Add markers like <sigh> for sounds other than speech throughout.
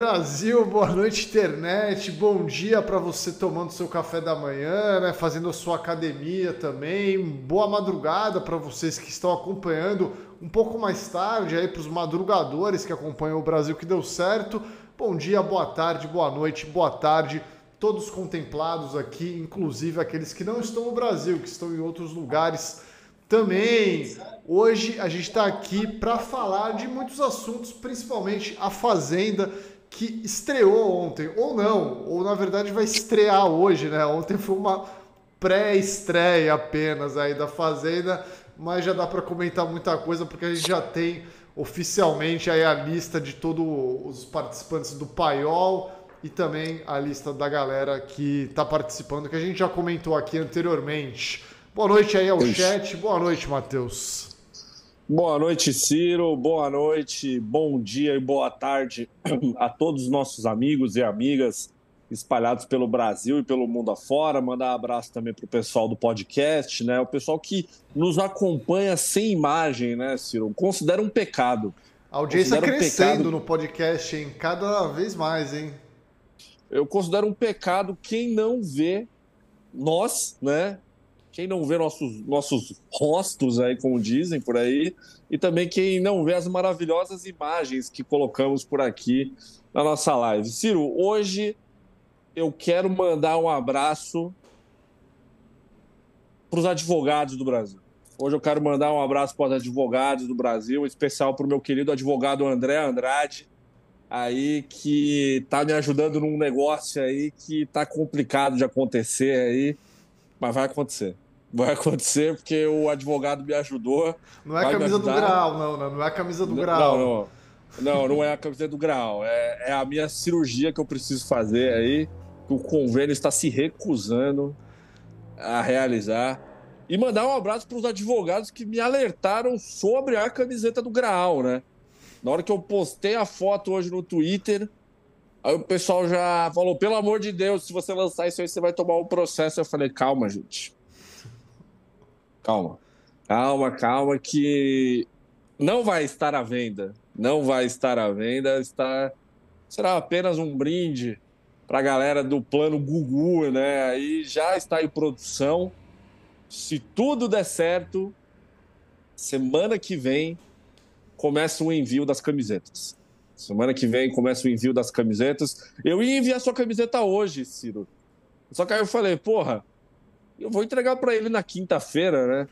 Brasil, boa noite internet, bom dia para você tomando seu café da manhã, né, fazendo a sua academia também, boa madrugada para vocês que estão acompanhando um pouco mais tarde aí para os madrugadores que acompanham o Brasil que deu certo. Bom dia, boa tarde, boa noite, boa tarde, todos contemplados aqui, inclusive aqueles que não estão no Brasil, que estão em outros lugares também. Hoje a gente está aqui para falar de muitos assuntos, principalmente a Fazenda que estreou ontem, ou não, ou na verdade vai estrear hoje, né? Ontem foi uma pré-estreia apenas aí da Fazenda, mas já dá para comentar muita coisa porque a gente já tem oficialmente aí a lista de todos os participantes do Paiol e também a lista da galera que está participando, que a gente já comentou aqui anteriormente. Boa noite aí ao Ixi. chat, boa noite, Matheus. Boa noite, Ciro. Boa noite, bom dia e boa tarde <clears throat> a todos os nossos amigos e amigas espalhados pelo Brasil e pelo mundo afora. Mandar um abraço também para o pessoal do podcast, né? O pessoal que nos acompanha sem imagem, né, Ciro? Considera um pecado. A audiência crescendo um pecado... no podcast, hein? Cada vez mais, hein? Eu considero um pecado quem não vê nós, né? Quem não vê nossos, nossos rostos aí, como dizem por aí, e também quem não vê as maravilhosas imagens que colocamos por aqui na nossa live. Ciro, hoje eu quero mandar um abraço para os advogados do Brasil. Hoje eu quero mandar um abraço para os advogados do Brasil, especial para o meu querido advogado André Andrade, aí que está me ajudando num negócio aí que está complicado de acontecer aí, mas vai acontecer. Vai acontecer porque o advogado me ajudou. Não é a camisa do grau, não, não, não é a camisa do grau. Não, não. Não, não é a camisa do grau. É, é a minha cirurgia que eu preciso fazer aí, que o convênio está se recusando a realizar. E mandar um abraço para os advogados que me alertaram sobre a camiseta do grau, né? Na hora que eu postei a foto hoje no Twitter, aí o pessoal já falou: pelo amor de Deus, se você lançar isso aí, você vai tomar um processo. Eu falei: calma, gente calma. Calma, calma, que não vai estar à venda. Não vai estar à venda. Está... Será apenas um brinde para a galera do plano Gugu, né? Aí já está em produção. Se tudo der certo, semana que vem começa o envio das camisetas. Semana que vem começa o envio das camisetas. Eu ia enviar sua camiseta hoje, Ciro. Só que aí eu falei, porra, eu vou entregar para ele na quinta-feira, né?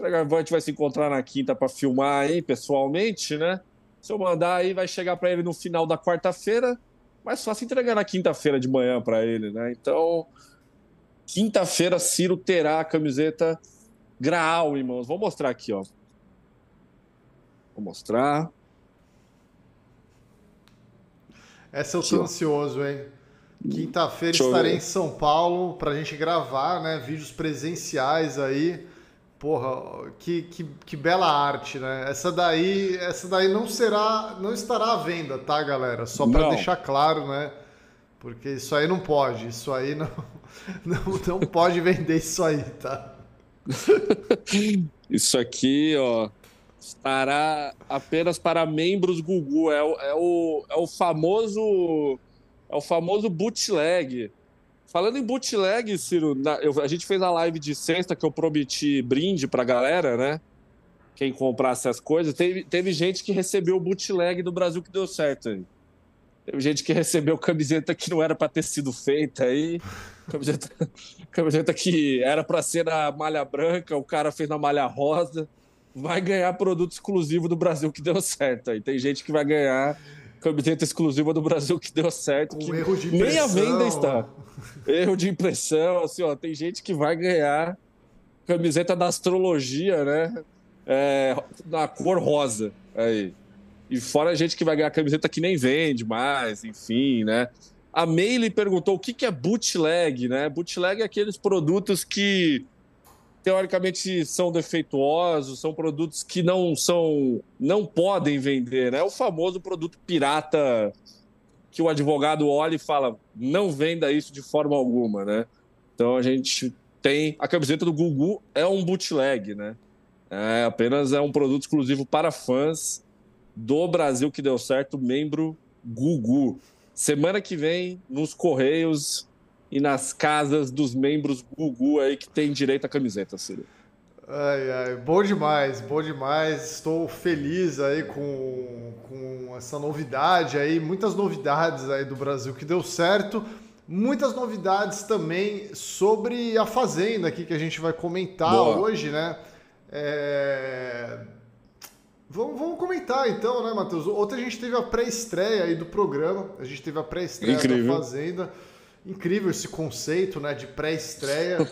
A gente vai se encontrar na quinta para filmar aí pessoalmente, né? Se eu mandar aí, vai chegar para ele no final da quarta-feira. Mais fácil entregar na quinta-feira de manhã para ele, né? Então, quinta-feira, Ciro terá a camiseta Graal, irmãos. Vou mostrar aqui, ó. Vou mostrar. Essa eu tô ansioso, hein? Quinta-feira estarei em São Paulo para a gente gravar, né? Vídeos presenciais aí. Porra, que, que, que bela arte, né? Essa daí, essa daí não será, não estará à venda, tá, galera? Só para deixar claro, né? Porque isso aí não pode, isso aí não, <laughs> não, não pode vender isso aí, tá? <laughs> isso aqui, ó, estará apenas para membros Gugu. É o, é o, é o famoso é o famoso bootleg. Falando em bootleg, Ciro, na, eu, a gente fez a live de sexta que eu prometi brinde pra galera, né? Quem comprasse as coisas. Teve, teve gente que recebeu o bootleg do Brasil que deu certo aí. Teve gente que recebeu camiseta que não era para ter sido feita aí. Camiseta, <laughs> camiseta que era para ser na malha branca, o cara fez na malha rosa. Vai ganhar produto exclusivo do Brasil que deu certo aí. Tem gente que vai ganhar camiseta exclusiva do Brasil que deu certo. Um que erro de impressão. Nem a venda está. Erro de impressão, assim, ó, tem gente que vai ganhar camiseta da astrologia, né? É, na cor rosa. Aí. E fora a gente que vai ganhar camiseta que nem vende mais, enfim, né? A Meile perguntou o que, que é bootleg, né? Bootleg é aqueles produtos que teoricamente são defeituosos, são produtos que não são, não podem vender, né? É o famoso produto pirata que o advogado olha e fala, não venda isso de forma alguma, né? Então a gente tem a camiseta do Gugu é um bootleg, né? É apenas é um produto exclusivo para fãs do Brasil que deu certo, membro Gugu. Semana que vem, nos Correios e nas casas dos membros Gugu aí que tem direito à camiseta, Ciro. Ai, ai, bom demais, bom demais. Estou feliz aí com, com essa novidade aí, muitas novidades aí do Brasil que deu certo. Muitas novidades também sobre a Fazenda aqui que a gente vai comentar Boa. hoje, né? É... Vamos, vamos comentar então, né, Matheus? Ontem a gente teve a pré-estreia aí do programa, a gente teve a pré-estreia da Fazenda. Incrível esse conceito, né, de pré-estreia,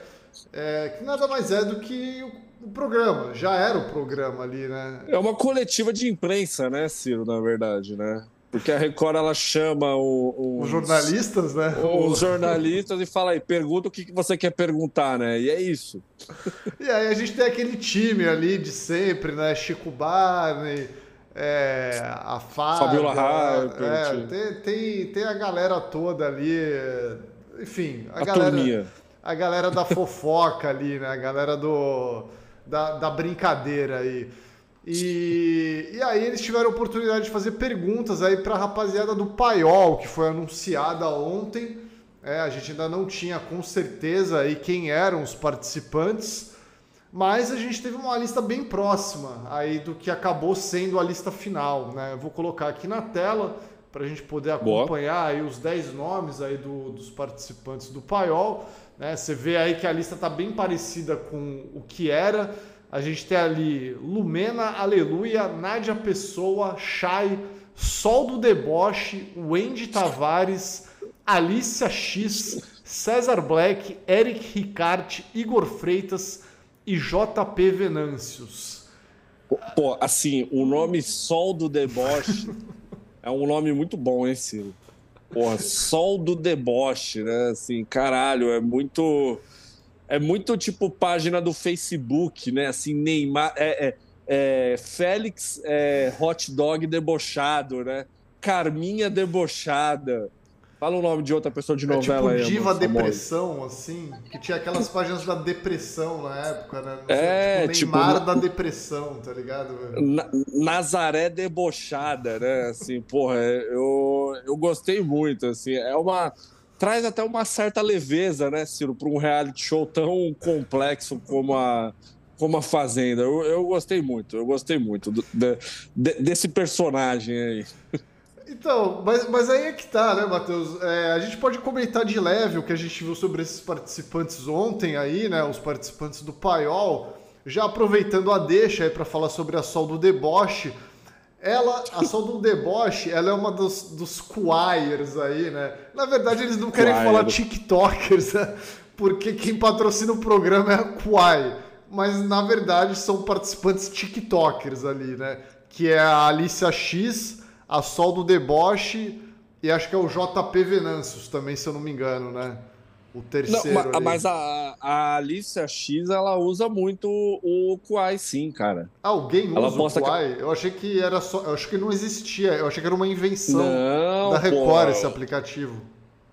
é, que nada mais é do que o programa, já era o programa ali, né? É uma coletiva de imprensa, né, Ciro, na verdade, né? Porque a Record ela chama o, os, os jornalistas, né? Os jornalistas e fala aí, pergunta o que você quer perguntar, né? E é isso. <laughs> E aí a gente tem aquele time ali de sempre, né? Chico Barney, é, a Fábio, Fabiola Harper. É, tem, tem, tem, a galera toda ali, enfim, a, a galera. A galera da fofoca ali, né? A galera do da, da brincadeira aí. E, e aí eles tiveram a oportunidade de fazer perguntas aí para a rapaziada do Paiol, que foi anunciada ontem. É, a gente ainda não tinha com certeza aí quem eram os participantes, mas a gente teve uma lista bem próxima aí do que acabou sendo a lista final. Né? Eu vou colocar aqui na tela para a gente poder acompanhar aí os 10 nomes aí do, dos participantes do Paiol. Né? Você vê aí que a lista está bem parecida com o que era. A gente tem ali Lumena, Aleluia, Nádia Pessoa, Chay, Sol do Deboche, Wendy Tavares, Alicia X, César Black, Eric Ricarte, Igor Freitas e JP Venâncios. Pô, assim, o nome Sol do Deboche <laughs> é um nome muito bom, hein, Ciro? Porra, sol do deboche, né? Assim, caralho, é muito. É muito tipo página do Facebook, né? Assim, Neymar. É, é, é Félix é, Hot Dog debochado, né? Carminha debochada. Fala o nome de outra pessoa de novela é tipo aí. Diva Depressão, assim, que tinha aquelas páginas da depressão na época, né? é, tipo, Neymar tipo, da depressão, tá ligado? Na, Nazaré debochada, né? Assim, porra, eu, eu gostei muito, assim, é uma... Traz até uma certa leveza, né, Ciro, para um reality show tão complexo como a, como a Fazenda. Eu, eu gostei muito, eu gostei muito do, de, desse personagem aí. Então, mas, mas aí é que tá, né, Matheus? É, a gente pode comentar de leve o que a gente viu sobre esses participantes ontem aí, né? Os participantes do Paiol. Já aproveitando a deixa aí para falar sobre a Sol do Deboche. Ela, a Sol do Deboche, ela é uma dos, dos choirs aí, né? Na verdade, eles não querem falar TikTokers, né? Porque quem patrocina o programa é a Quai. Mas, na verdade, são participantes TikTokers ali, né? Que é a Alicia X a Sol do Deboche e acho que é o JP Venâncios também, se eu não me engano, né? O terceiro. Não, mas a, a Alicia X ela usa muito o Kuai, sim, cara. Ah, alguém usa ela o Kuai? Que... Eu achei que era só. Eu acho que não existia. Eu achei que era uma invenção não, da Record pô. esse aplicativo.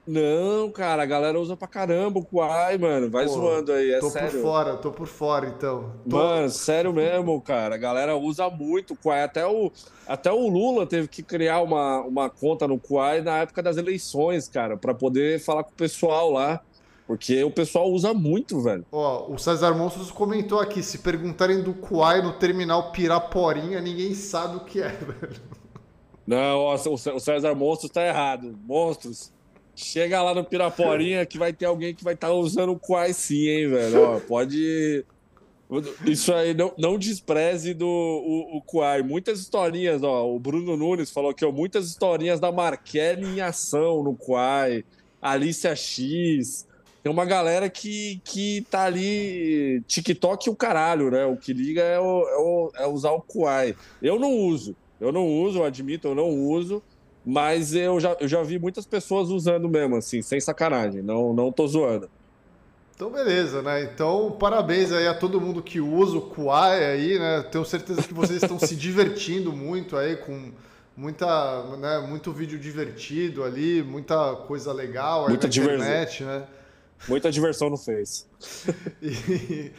Não, cara, a galera usa pra caramba o Kuai, mano. Vai Pô, zoando aí, é tô sério. Tô por fora, tô por fora, então. Tô... Mano, sério mesmo, cara. A galera usa muito o Kuai. Até o, até o Lula teve que criar uma, uma conta no Kuai na época das eleições, cara, para poder falar com o pessoal lá. Porque o pessoal usa muito, velho. Ó, o César Monstros comentou aqui: se perguntarem do Kuai no terminal Piraporinha, ninguém sabe o que é, <laughs> velho. Não, ó, o César Monstros tá errado. Monstros, Chega lá no Piraporinha que vai ter alguém que vai estar tá usando o Quai sim, hein, velho? Ó, pode. Isso aí, não, não despreze do o, o Quai. Muitas historinhas, ó. O Bruno Nunes falou que ó, muitas historinhas da Marquelli em ação no Quai. Alicia X. Tem uma galera que, que tá ali. TikTok e o caralho, né? O que liga é, o, é, o, é usar o Quai. Eu não uso. Eu não uso, eu admito, eu não uso. Mas eu já, eu já vi muitas pessoas usando mesmo, assim, sem sacanagem. Não, não tô zoando. Então, beleza, né? Então, parabéns aí a todo mundo que usa o Kuai aí, né? Tenho certeza que vocês estão se <laughs> divertindo muito aí com muita, né, muito vídeo divertido ali, muita coisa legal muita na internet, né? Muita diversão no Face. <laughs> e,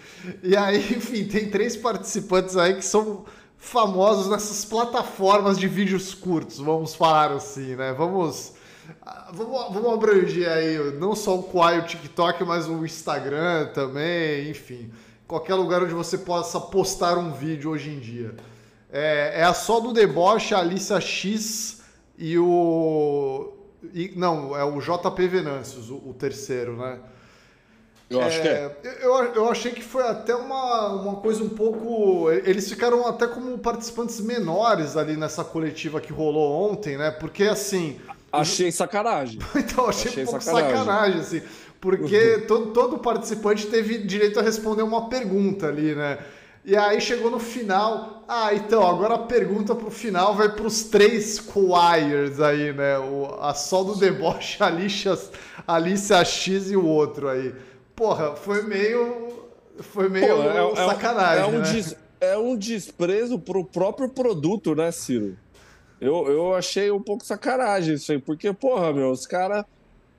e aí, enfim, tem três participantes aí que são famosos nessas plataformas de vídeos curtos, vamos falar assim, né? Vamos vamos, vamos abranger aí não só o Quai, o TikTok, mas o Instagram também, enfim, qualquer lugar onde você possa postar um vídeo hoje em dia. É, é a Só do Deboche, a Alicia X e o. E, não, é o JP Venâncios, o, o terceiro, né? Eu acho é, que é. Eu, eu achei que foi até uma, uma coisa um pouco. Eles ficaram até como participantes menores ali nessa coletiva que rolou ontem, né? Porque assim. <laughs> Achei sacanagem. <laughs> então, achei, achei um pouco sacanagem, sacanagem assim. Porque todo, todo participante teve direito a responder uma pergunta ali, né? E aí chegou no final. Ah, então, agora a pergunta pro final vai pros três choirs aí, né? O, a Sol do Deboche, a Alicia, a Alicia X e o outro aí. Porra, foi meio. Foi meio Pô, é, é sacanagem. É um, né? des, é um desprezo pro próprio produto, né, Ciro? Eu, eu achei um pouco sacanagem isso aí, porque, porra, meu, os caras.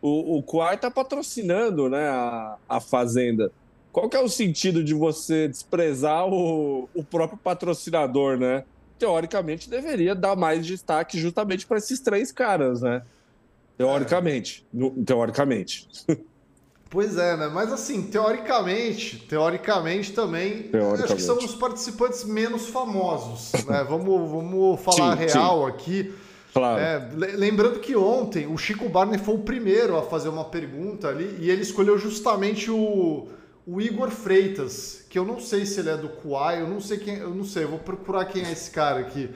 O, o Quai tá patrocinando, né, a, a Fazenda. Qual que é o sentido de você desprezar o, o próprio patrocinador, né? Teoricamente, deveria dar mais destaque justamente para esses três caras, né? Teoricamente. É. Teoricamente. <laughs> Pois é, né? Mas assim, teoricamente, teoricamente também, teoricamente. acho que são os participantes menos famosos, né? <laughs> vamos, vamos falar sim, real sim. aqui. Claro. É, lembrando que ontem o Chico Barney foi o primeiro a fazer uma pergunta ali e ele escolheu justamente o, o Igor Freitas, que eu não sei se ele é do Kuai, eu não sei quem, eu não sei, eu vou procurar quem é esse cara aqui.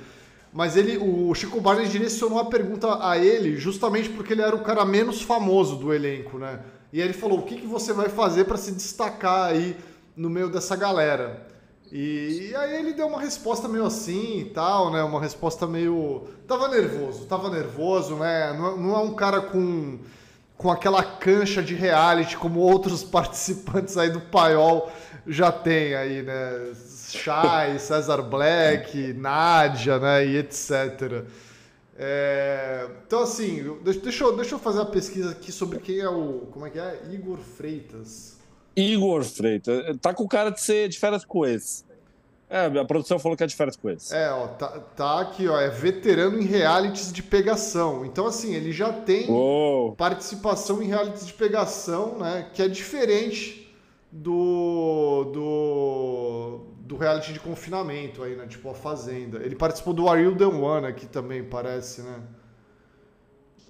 Mas ele, o Chico Barney direcionou a pergunta a ele justamente porque ele era o cara menos famoso do elenco, né? E ele falou: o que, que você vai fazer para se destacar aí no meio dessa galera? E, e, aí ele deu uma resposta meio assim e tal, né? Uma resposta meio. Tava nervoso, tava nervoso, né? Não, não é um cara com, com aquela cancha de reality como outros <laughs> participantes aí do Paiol já tem aí, né? Chay, César Black, Nádia, né? E etc. É, então, assim, deixa eu, deixa eu fazer uma pesquisa aqui sobre quem é o. Como é que é? Igor Freitas. Igor Freitas. Tá com cara de ser de férias com esse. É, a produção falou que é de férias com esse. É, ó, tá, tá aqui, ó. É veterano em realities de pegação. Então, assim, ele já tem Uou. participação em realities de pegação, né? Que é diferente do. do do reality de confinamento aí, né? Tipo a Fazenda. Ele participou do Are You The One aqui também, parece, né?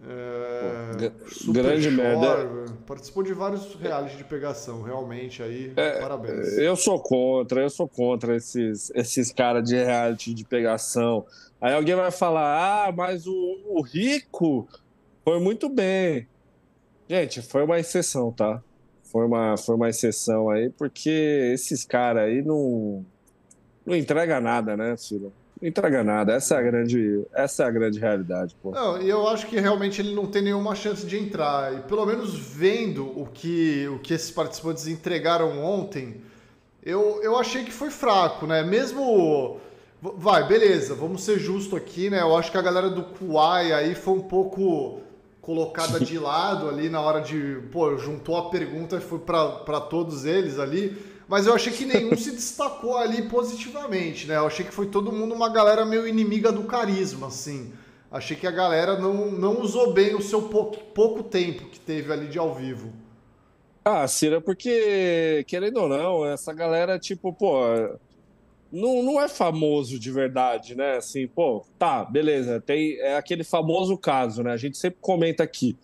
É, Pô, grande merda. Participou de vários reality de pegação, realmente aí. É, parabéns. Eu sou contra, eu sou contra esses, esses caras de reality de pegação. Aí alguém vai falar: ah, mas o, o rico foi muito bem. Gente, foi uma exceção, tá? Foi uma, foi uma exceção aí, porque esses caras aí não, não entrega nada, né, Ciro? Não entrega nada. Essa é a grande, essa é a grande realidade, pô. Não, e eu acho que realmente ele não tem nenhuma chance de entrar. E pelo menos vendo o que, o que esses participantes entregaram ontem, eu, eu achei que foi fraco, né? Mesmo. Vai, beleza, vamos ser justo aqui, né? Eu acho que a galera do Kuai aí foi um pouco colocada de lado ali na hora de. Pô, juntou a pergunta e foi para todos eles ali. Mas eu achei que nenhum se <laughs> destacou ali positivamente, né? Eu achei que foi todo mundo uma galera meio inimiga do carisma, assim. Achei que a galera não, não usou bem o seu pouco, pouco tempo que teve ali de ao vivo. Ah, Cira, porque, querendo ou não, essa galera, tipo, pô, não, não é famoso de verdade, né? Assim, pô, tá, beleza. Tem é aquele famoso caso, né? A gente sempre comenta aqui.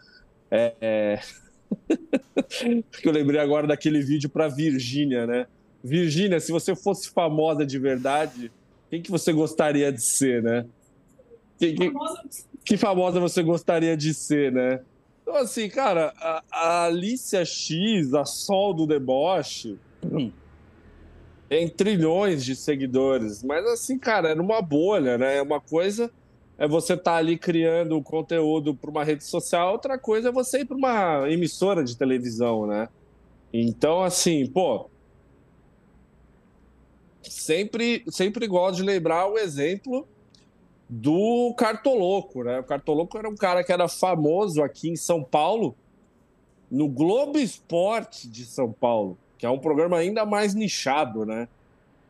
É, é... <laughs> eu lembrei agora daquele vídeo para Virgínia, né? Virgínia, se você fosse famosa de verdade, quem que você gostaria de ser, né? Que, que, que famosa você gostaria de ser, né? Então, assim, cara, a, a Alicia X, a Sol do Deboche. Tem trilhões de seguidores, mas assim, cara, é numa bolha, né? Uma coisa é você estar tá ali criando conteúdo para uma rede social, outra coisa é você ir para uma emissora de televisão, né? Então, assim, pô, sempre, sempre gosto de lembrar o exemplo do Cartoloco, né? O Cartoloco era um cara que era famoso aqui em São Paulo, no Globo Esporte de São Paulo que é um programa ainda mais nichado, né?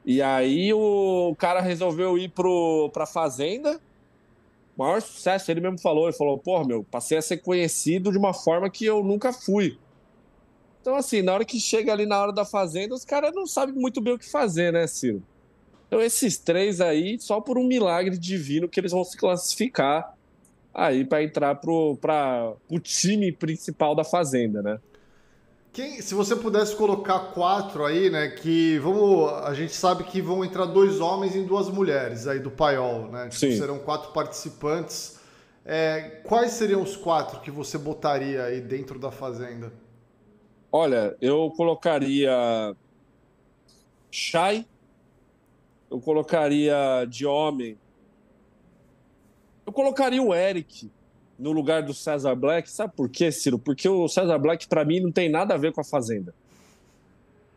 E aí o cara resolveu ir pro, pra Fazenda. Maior sucesso, ele mesmo falou. Ele falou, porra, meu, passei a ser conhecido de uma forma que eu nunca fui. Então, assim, na hora que chega ali na hora da Fazenda, os caras não sabem muito bem o que fazer, né, Ciro? Então, esses três aí, só por um milagre divino que eles vão se classificar aí para entrar para o time principal da Fazenda, né? Quem, se você pudesse colocar quatro aí, né? Que vamos. A gente sabe que vão entrar dois homens e duas mulheres aí do paiol, né? Tipo, serão quatro participantes. É, quais seriam os quatro que você botaria aí dentro da fazenda? Olha, eu colocaria Shai, eu colocaria de homem, eu colocaria o Eric, no lugar do César Black. Sabe por quê, Ciro? Porque o César Black, para mim, não tem nada a ver com a Fazenda.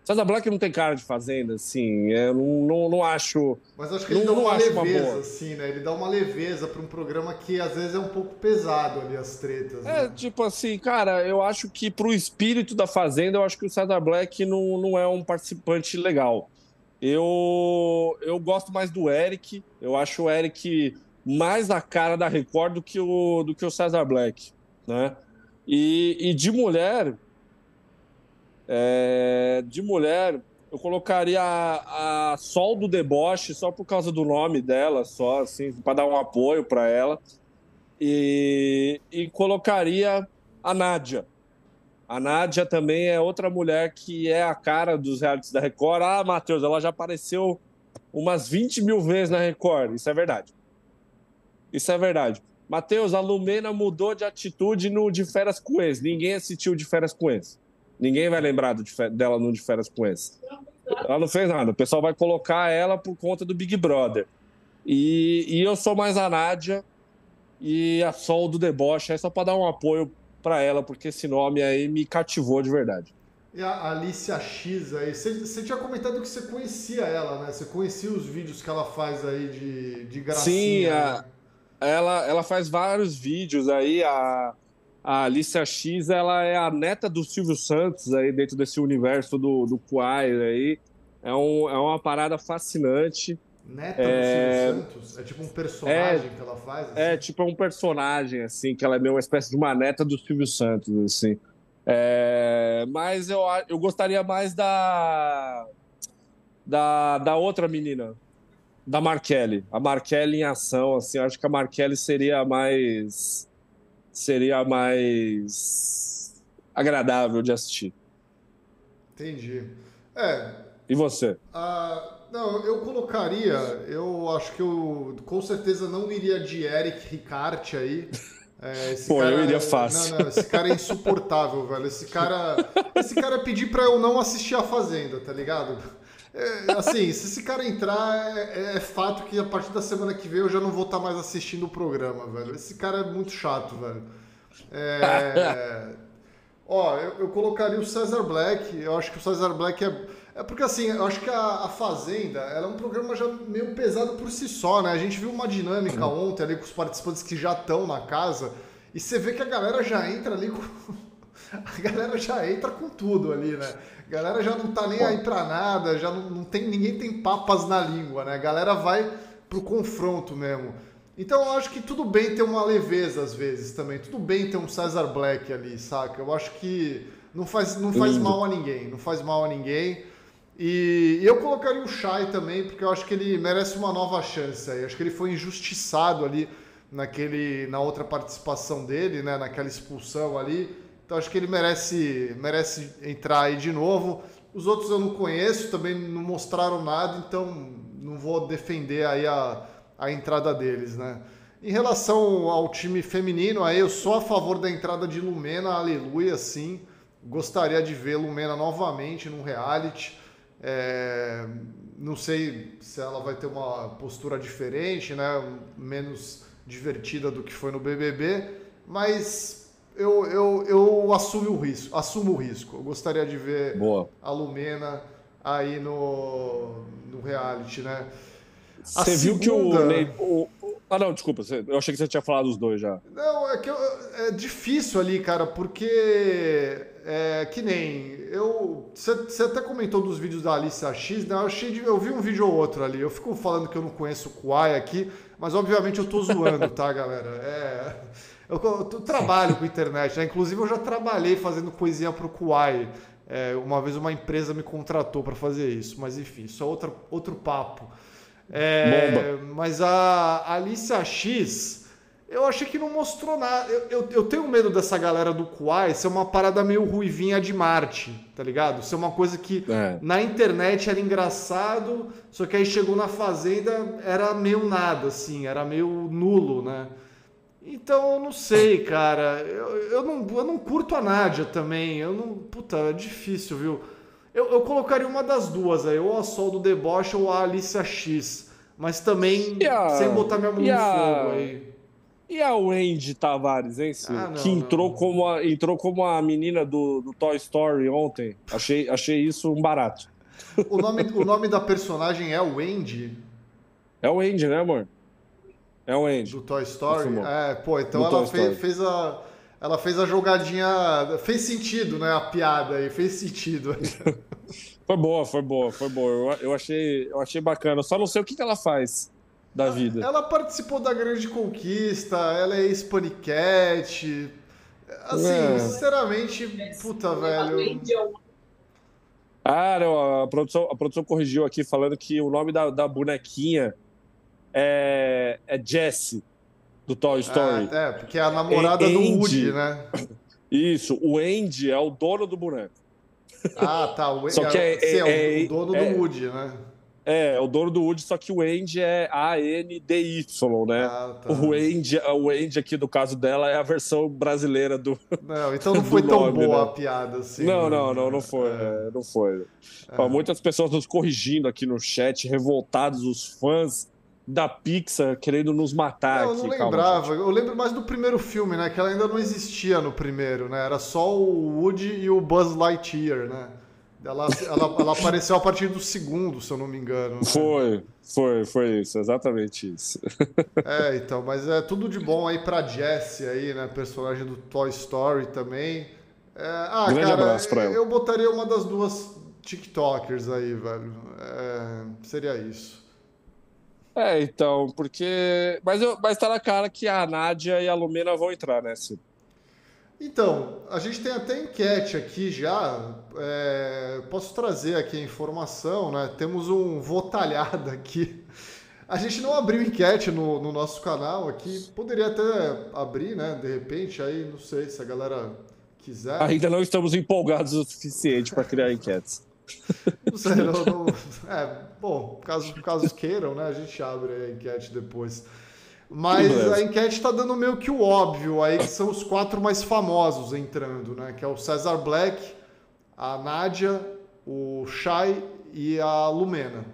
César Black não tem cara de Fazenda, assim. Eu não, não, não acho. Mas acho que ele não, dá uma leveza, uma assim, né? Ele dá uma leveza para um programa que às vezes é um pouco pesado ali, as tretas. É, né? tipo assim, cara, eu acho que pro espírito da Fazenda, eu acho que o César Black não, não é um participante legal. Eu, eu gosto mais do Eric. Eu acho o Eric mais a cara da Record do que o, do que o César Black, né? E, e de mulher, é, de mulher, eu colocaria a, a Sol do Deboche só por causa do nome dela, só assim, para dar um apoio para ela. E, e colocaria a Nádia. A Nádia também é outra mulher que é a cara dos realities da Record. Ah, Matheus, ela já apareceu umas 20 mil vezes na Record. Isso é verdade. Isso é verdade. Matheus, a Lumena mudou de atitude no de férias com ex. Ninguém assistiu de férias com ex. Ninguém vai lembrar de, dela no de férias com ex. Ela não fez nada. O pessoal vai colocar ela por conta do Big Brother. E, e eu sou mais a Nádia e a Sol do Deboche. É só para dar um apoio para ela, porque esse nome aí me cativou de verdade. E a Alicia X aí, você, você tinha comentado que você conhecia ela, né? Você conhecia os vídeos que ela faz aí de, de gracinha. Sim, a, né? Ela, ela faz vários vídeos aí. A, a Alicia X ela é a neta do Silvio Santos aí dentro desse universo do, do Quai aí. É, um, é uma parada fascinante. Neta é... do Silvio Santos? É tipo um personagem é... que ela faz? Assim? É tipo um personagem, assim, que ela é meio uma espécie de uma neta do Silvio Santos, assim. É... Mas eu, eu gostaria mais da, da, da outra menina, da Markelly. A Markelly em ação, assim, acho que a Markelly seria mais seria mais agradável de assistir. Entendi. É. E você? Ah, não, eu colocaria. Eu acho que eu com certeza não iria de Eric Ricarte aí. <laughs> É, Pô, cara, eu iria fácil. Não, não, esse cara é insuportável, velho. Esse cara, esse cara é pedir para eu não assistir a Fazenda, tá ligado? É, assim, se esse cara entrar, é, é, fato que a partir da semana que vem eu já não vou estar tá mais assistindo o programa, velho. Esse cara é muito chato, velho. É... <laughs> Ó, eu, eu, colocaria o Cesar Black. Eu acho que o Cesar Black é. É porque assim, eu acho que a, a Fazenda ela é um programa já meio pesado por si só, né? A gente viu uma dinâmica ontem ali com os participantes que já estão na casa. E você vê que a galera já entra ali com. <laughs> a galera já entra com tudo ali, né? Galera já não tá nem aí pra nada, já não, não tem, ninguém tem papas na língua, né? A galera vai pro confronto mesmo. Então eu acho que tudo bem ter uma leveza às vezes também. Tudo bem ter um Cesar Black ali, saca? Eu acho que não faz, não faz mal a ninguém. Não faz mal a ninguém. E eu colocaria o Shai também, porque eu acho que ele merece uma nova chance aí. Acho que ele foi injustiçado ali naquele, na outra participação dele, né? Naquela expulsão ali. Então acho que ele merece, merece entrar aí de novo. Os outros eu não conheço, também não mostraram nada, então não vou defender aí a, a entrada deles, né? Em relação ao time feminino, aí eu sou a favor da entrada de Lumena, aleluia, sim. Gostaria de ver Lumena novamente no reality. É, não sei se ela vai ter uma postura diferente, né? Menos divertida do que foi no BBB, mas eu, eu, eu assumo o risco. Assumo o risco. Eu gostaria de ver Boa. a Lumena aí no, no reality, né? Você viu que o, Ney, o, Ah, não, desculpa. Eu achei que você tinha falado os dois já. Não, é que eu, é difícil ali, cara, porque é que nem eu. Você até comentou dos vídeos da Alicia X, né? Eu, achei de, eu vi um vídeo ou outro ali. Eu fico falando que eu não conheço o Kuai aqui, mas obviamente eu tô zoando, tá, galera? É. Eu, eu, trabalho com internet, né? Inclusive eu já trabalhei fazendo coisinha pro Kuai. É, uma vez uma empresa me contratou para fazer isso, mas enfim, isso é outro, outro papo. É, mas a Alicia X, eu achei que não mostrou nada. Eu, eu, eu, tenho medo dessa galera do Kuai ser uma parada meio ruivinha de Marte, tá ligado? Ser uma coisa que é. na internet era engraçado, só que aí chegou na Fazenda era meio nada, assim, era meio nulo, né? Então, eu não sei, cara. Eu, eu, não, eu não curto a Nádia também. Eu não. Puta, é difícil, viu? Eu, eu colocaria uma das duas aí, ou a Sol do Deboche ou a Alicia X. Mas também a, sem botar minha mão no a, fogo aí. E a Wendy Tavares, hein, Ah, não, que entrou, não. Como a, entrou como a menina do, do Toy Story ontem. Achei, achei isso um barato. O nome, o nome da personagem é Wendy? É o Wendy, né, amor? É o Wendy. Do Toy Story? É, pô, então ela fez, fez a ela fez a jogadinha. Fez sentido, né? A piada aí, fez sentido. <laughs> foi boa, foi boa, foi boa. Eu, eu, achei, eu achei bacana. Só não sei o que, que ela faz da vida. Ela participou da Grande Conquista, ela é ex-paniquete. Assim, é. sinceramente, puta, velho. Ah, não, a produção, a produção corrigiu aqui falando que o nome da, da bonequinha é, é Jessie do Toy Story. É, é porque é a namorada Andy, do Woody, né? Isso, o Andy é o dono do boneco. Ah, tá. O, Só que é, é, sim, é, é o dono do Woody, né? É, é, o dono do Woody, só que o Andy é A-N-D-Y, né? Ah, tá. o, Andy, o Andy aqui, do caso dela, é a versão brasileira do. Não, então não <laughs> foi tão nome, boa né? a piada assim. Não, não, não, não foi. É. não foi. Muitas pessoas nos corrigindo aqui no chat, revoltados, os fãs da Pixar querendo nos matar. Não, eu não lembrava. Calma, eu lembro mais do primeiro filme, né? Que ela ainda não existia no primeiro, né? Era só o Woody e o Buzz Lightyear, né? Ela, ela, ela apareceu a partir do segundo, se eu não me engano. Né? Foi, foi, foi isso, exatamente isso. É, então, mas é tudo de bom aí pra Jessie aí, né? Personagem do Toy Story também. É, ah, Grande cara, abraço pra ela. eu botaria uma das duas TikTokers aí, velho. É, seria isso. É, então, porque. Mas, eu, mas tá na cara que a Nádia e a Lumena vão entrar, né, Ciro? Então, a gente tem até enquete aqui já. É, posso trazer aqui a informação, né? Temos um votalhada aqui. A gente não abriu enquete no, no, nosso canal aqui. Poderia até abrir, né? De repente, aí não sei se a galera quiser. Ainda não estamos empolgados o suficiente para criar enquetes. Não sei, não, <laughs> não, é, bom, caso, caso queiram, né? A gente abre a enquete depois. Mas a enquete está dando meio que o óbvio aí, que são os quatro mais famosos entrando, né? Que é o Cesar Black, a Nádia, o Shai e a Lumena.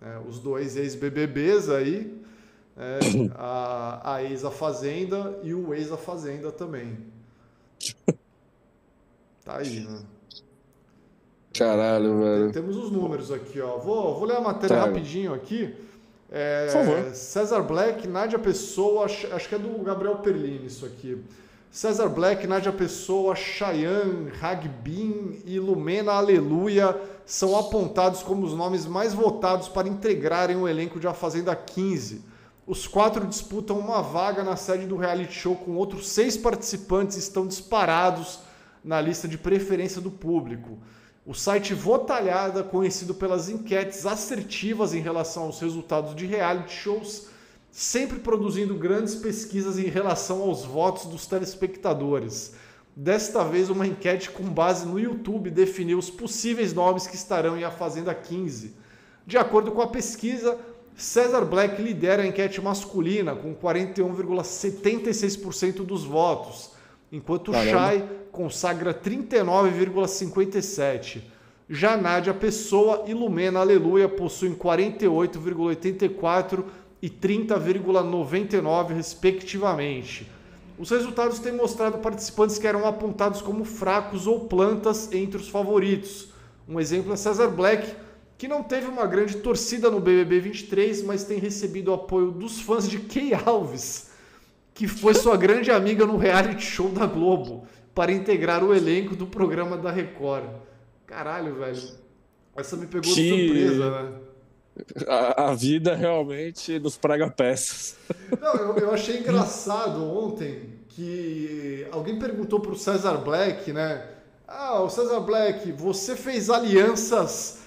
É, os dois ex-BBBs aí, é, <coughs> a, a ex-A Fazenda e o ex-A Fazenda também. Tá aí, né? Caralho, velho. Temos os números aqui, ó. Vou, vou ler a matéria tá. rapidinho aqui. É, Por favor. César Black, Nádia Pessoa, acho, que é do Gabriel Perlini isso aqui. César Black, Nádia Pessoa, Cheyenne, Ragbin e Lumena Aleluia são apontados como os nomes mais votados para integrarem o elenco de A Fazenda 15. Os quatro disputam uma vaga na sede do reality show com outros seis participantes estão disparados na lista de preferência do público. O site Votalhada, conhecido pelas enquetes assertivas em relação aos resultados de reality shows, sempre produzindo grandes pesquisas em relação aos votos dos telespectadores. Desta vez, uma enquete com base no YouTube definiu os possíveis nomes que estarão em A Fazenda 15. De acordo com a pesquisa, Cesar Black lidera a enquete masculina com 41,76% dos votos enquanto o Shai consagra 39,57. Já Nádia Pessoa e Lumena Aleluia possuem 48,84 e 30,99 respectivamente. Os resultados têm mostrado participantes que eram apontados como fracos ou plantas entre os favoritos. Um exemplo é Cesar Black, que não teve uma grande torcida no BBB 23, mas tem recebido o apoio dos fãs de Key Alves, que foi sua grande amiga no reality show da Globo, para integrar o elenco do programa da Record. Caralho, velho. Essa me pegou Que- de surpresa, né? A, a vida realmente nos prega peças. Não, eu, eu achei engraçado ontem que alguém perguntou pro César Black, né? Ah, o César Black, você fez alianças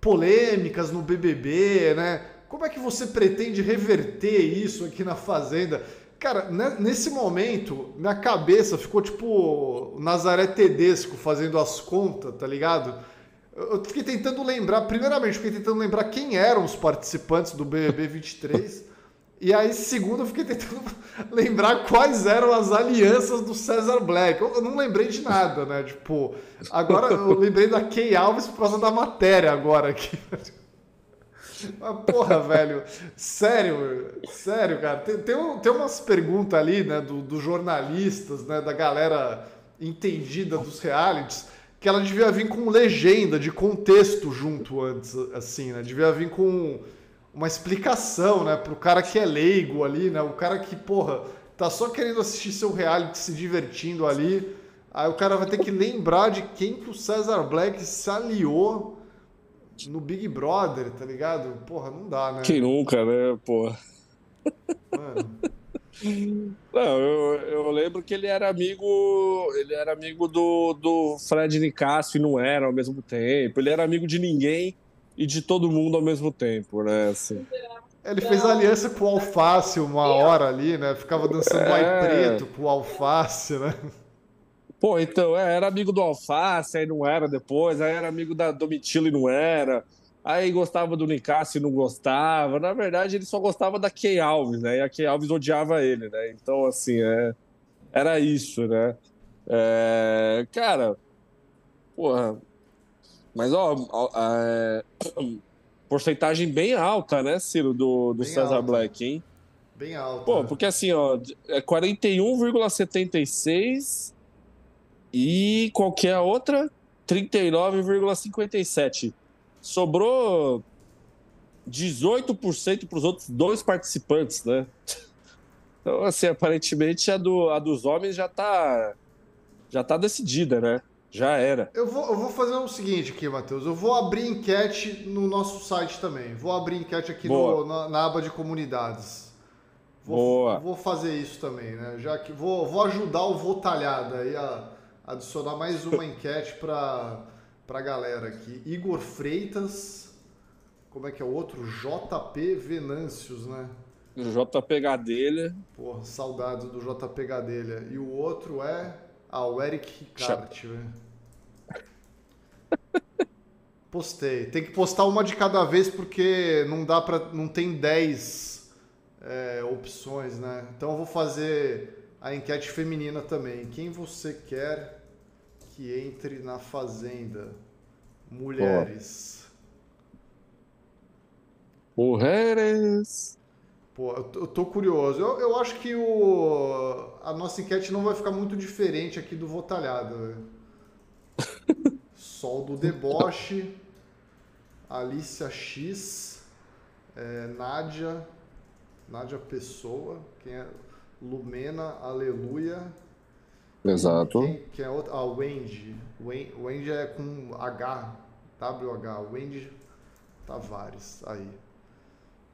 polêmicas no BBB, né? Como é que você pretende reverter isso aqui na Fazenda? Cara, nesse momento, minha cabeça ficou tipo Nazaré Tedesco fazendo as contas, tá ligado? Eu fiquei tentando lembrar, primeiramente, fiquei tentando lembrar quem eram os participantes do BBB 23. e aí, segundo, eu fiquei tentando <laughs> lembrar quais eram as alianças do César Black. Eu, eu não lembrei de nada, né? Tipo, agora eu lembrei da Kay Alves por causa da matéria agora aqui. <laughs> Mas, porra, velho, sério, sério, cara. Tem, tem, tem umas perguntas ali, né, do- dos jornalistas, né, da galera entendida dos realities, que ela devia vir com legenda, de contexto junto antes, assim, né? Devia vir com uma explicação, né, pro cara que é leigo ali, né? O cara que, porra, tá só querendo assistir seu reality, se divertindo ali. Aí o cara vai ter que lembrar de quem que o César Black se aliou no Big Brother, tá ligado? Porra, não dá, né? Quem nunca, né, pô? Mano, Não, eu, eu lembro que ele era amigo. Ele era amigo do, do Fred Nicásio e não era ao mesmo tempo. Ele era amigo de ninguém e de todo mundo ao mesmo tempo, né? Assim. ele fez aliança com o Alface uma hora ali, né? Ficava dançando ai É. preto com o Alface, né? Pô, então, é, era amigo do Alface, aí não era depois, aí era amigo da Domitila e não era. Aí gostava do Nicásio e não gostava. Na verdade, ele só gostava da Key Alves, né? E a Key Alves odiava ele, né? Então, assim, é, era isso, né? É, cara, porra. Mas, ó, é, <coughs> porcentagem bem alta, né, Ciro, do, do Bem César alta. Black, hein? Bem alto. Pô, porque assim, ó, é 41,76 e qualquer outra 39,57. Sobrou 18% para os outros dois participantes, né? <laughs> Então, assim, aparentemente a, do, a dos homens já tá, já tá decidida, né? Já era. Eu vou, eu vou fazer o seguinte aqui, Matheus. Eu vou abrir enquete no nosso site também. Vou abrir enquete aqui no- na, na aba de comunidades. Vou, Boa. Vou fazer isso também, né? Já que vou, vou ajudar o Votalhada aí a adicionar mais uma enquete para pra galera aqui. Igor Freitas. Como é que é o outro? JP Venâncios, né? JP Gadelha. Porra, saudades do JP Gadelha. E o outro é. Ah, o Eric velho. Postei. Tem que postar uma de cada vez porque não dá para, não tem 10 é, opções, né? Então eu vou fazer a enquete feminina também. Quem você quer que entre na fazenda? Mulheres. Mujeres. Pô, eu tô, eu tô curioso. Eu, eu acho que o, a nossa enquete não vai ficar muito diferente aqui do Votalhada. velho. Sol do Deboche, Alicia X, é, Nádia, Nádia Pessoa, quem é? Lumena, Aleluia. Exato. Quem, quem é outra? Ah, Wendy. Wen- Wendy é com H, WH. Wendy Tavares. Aí.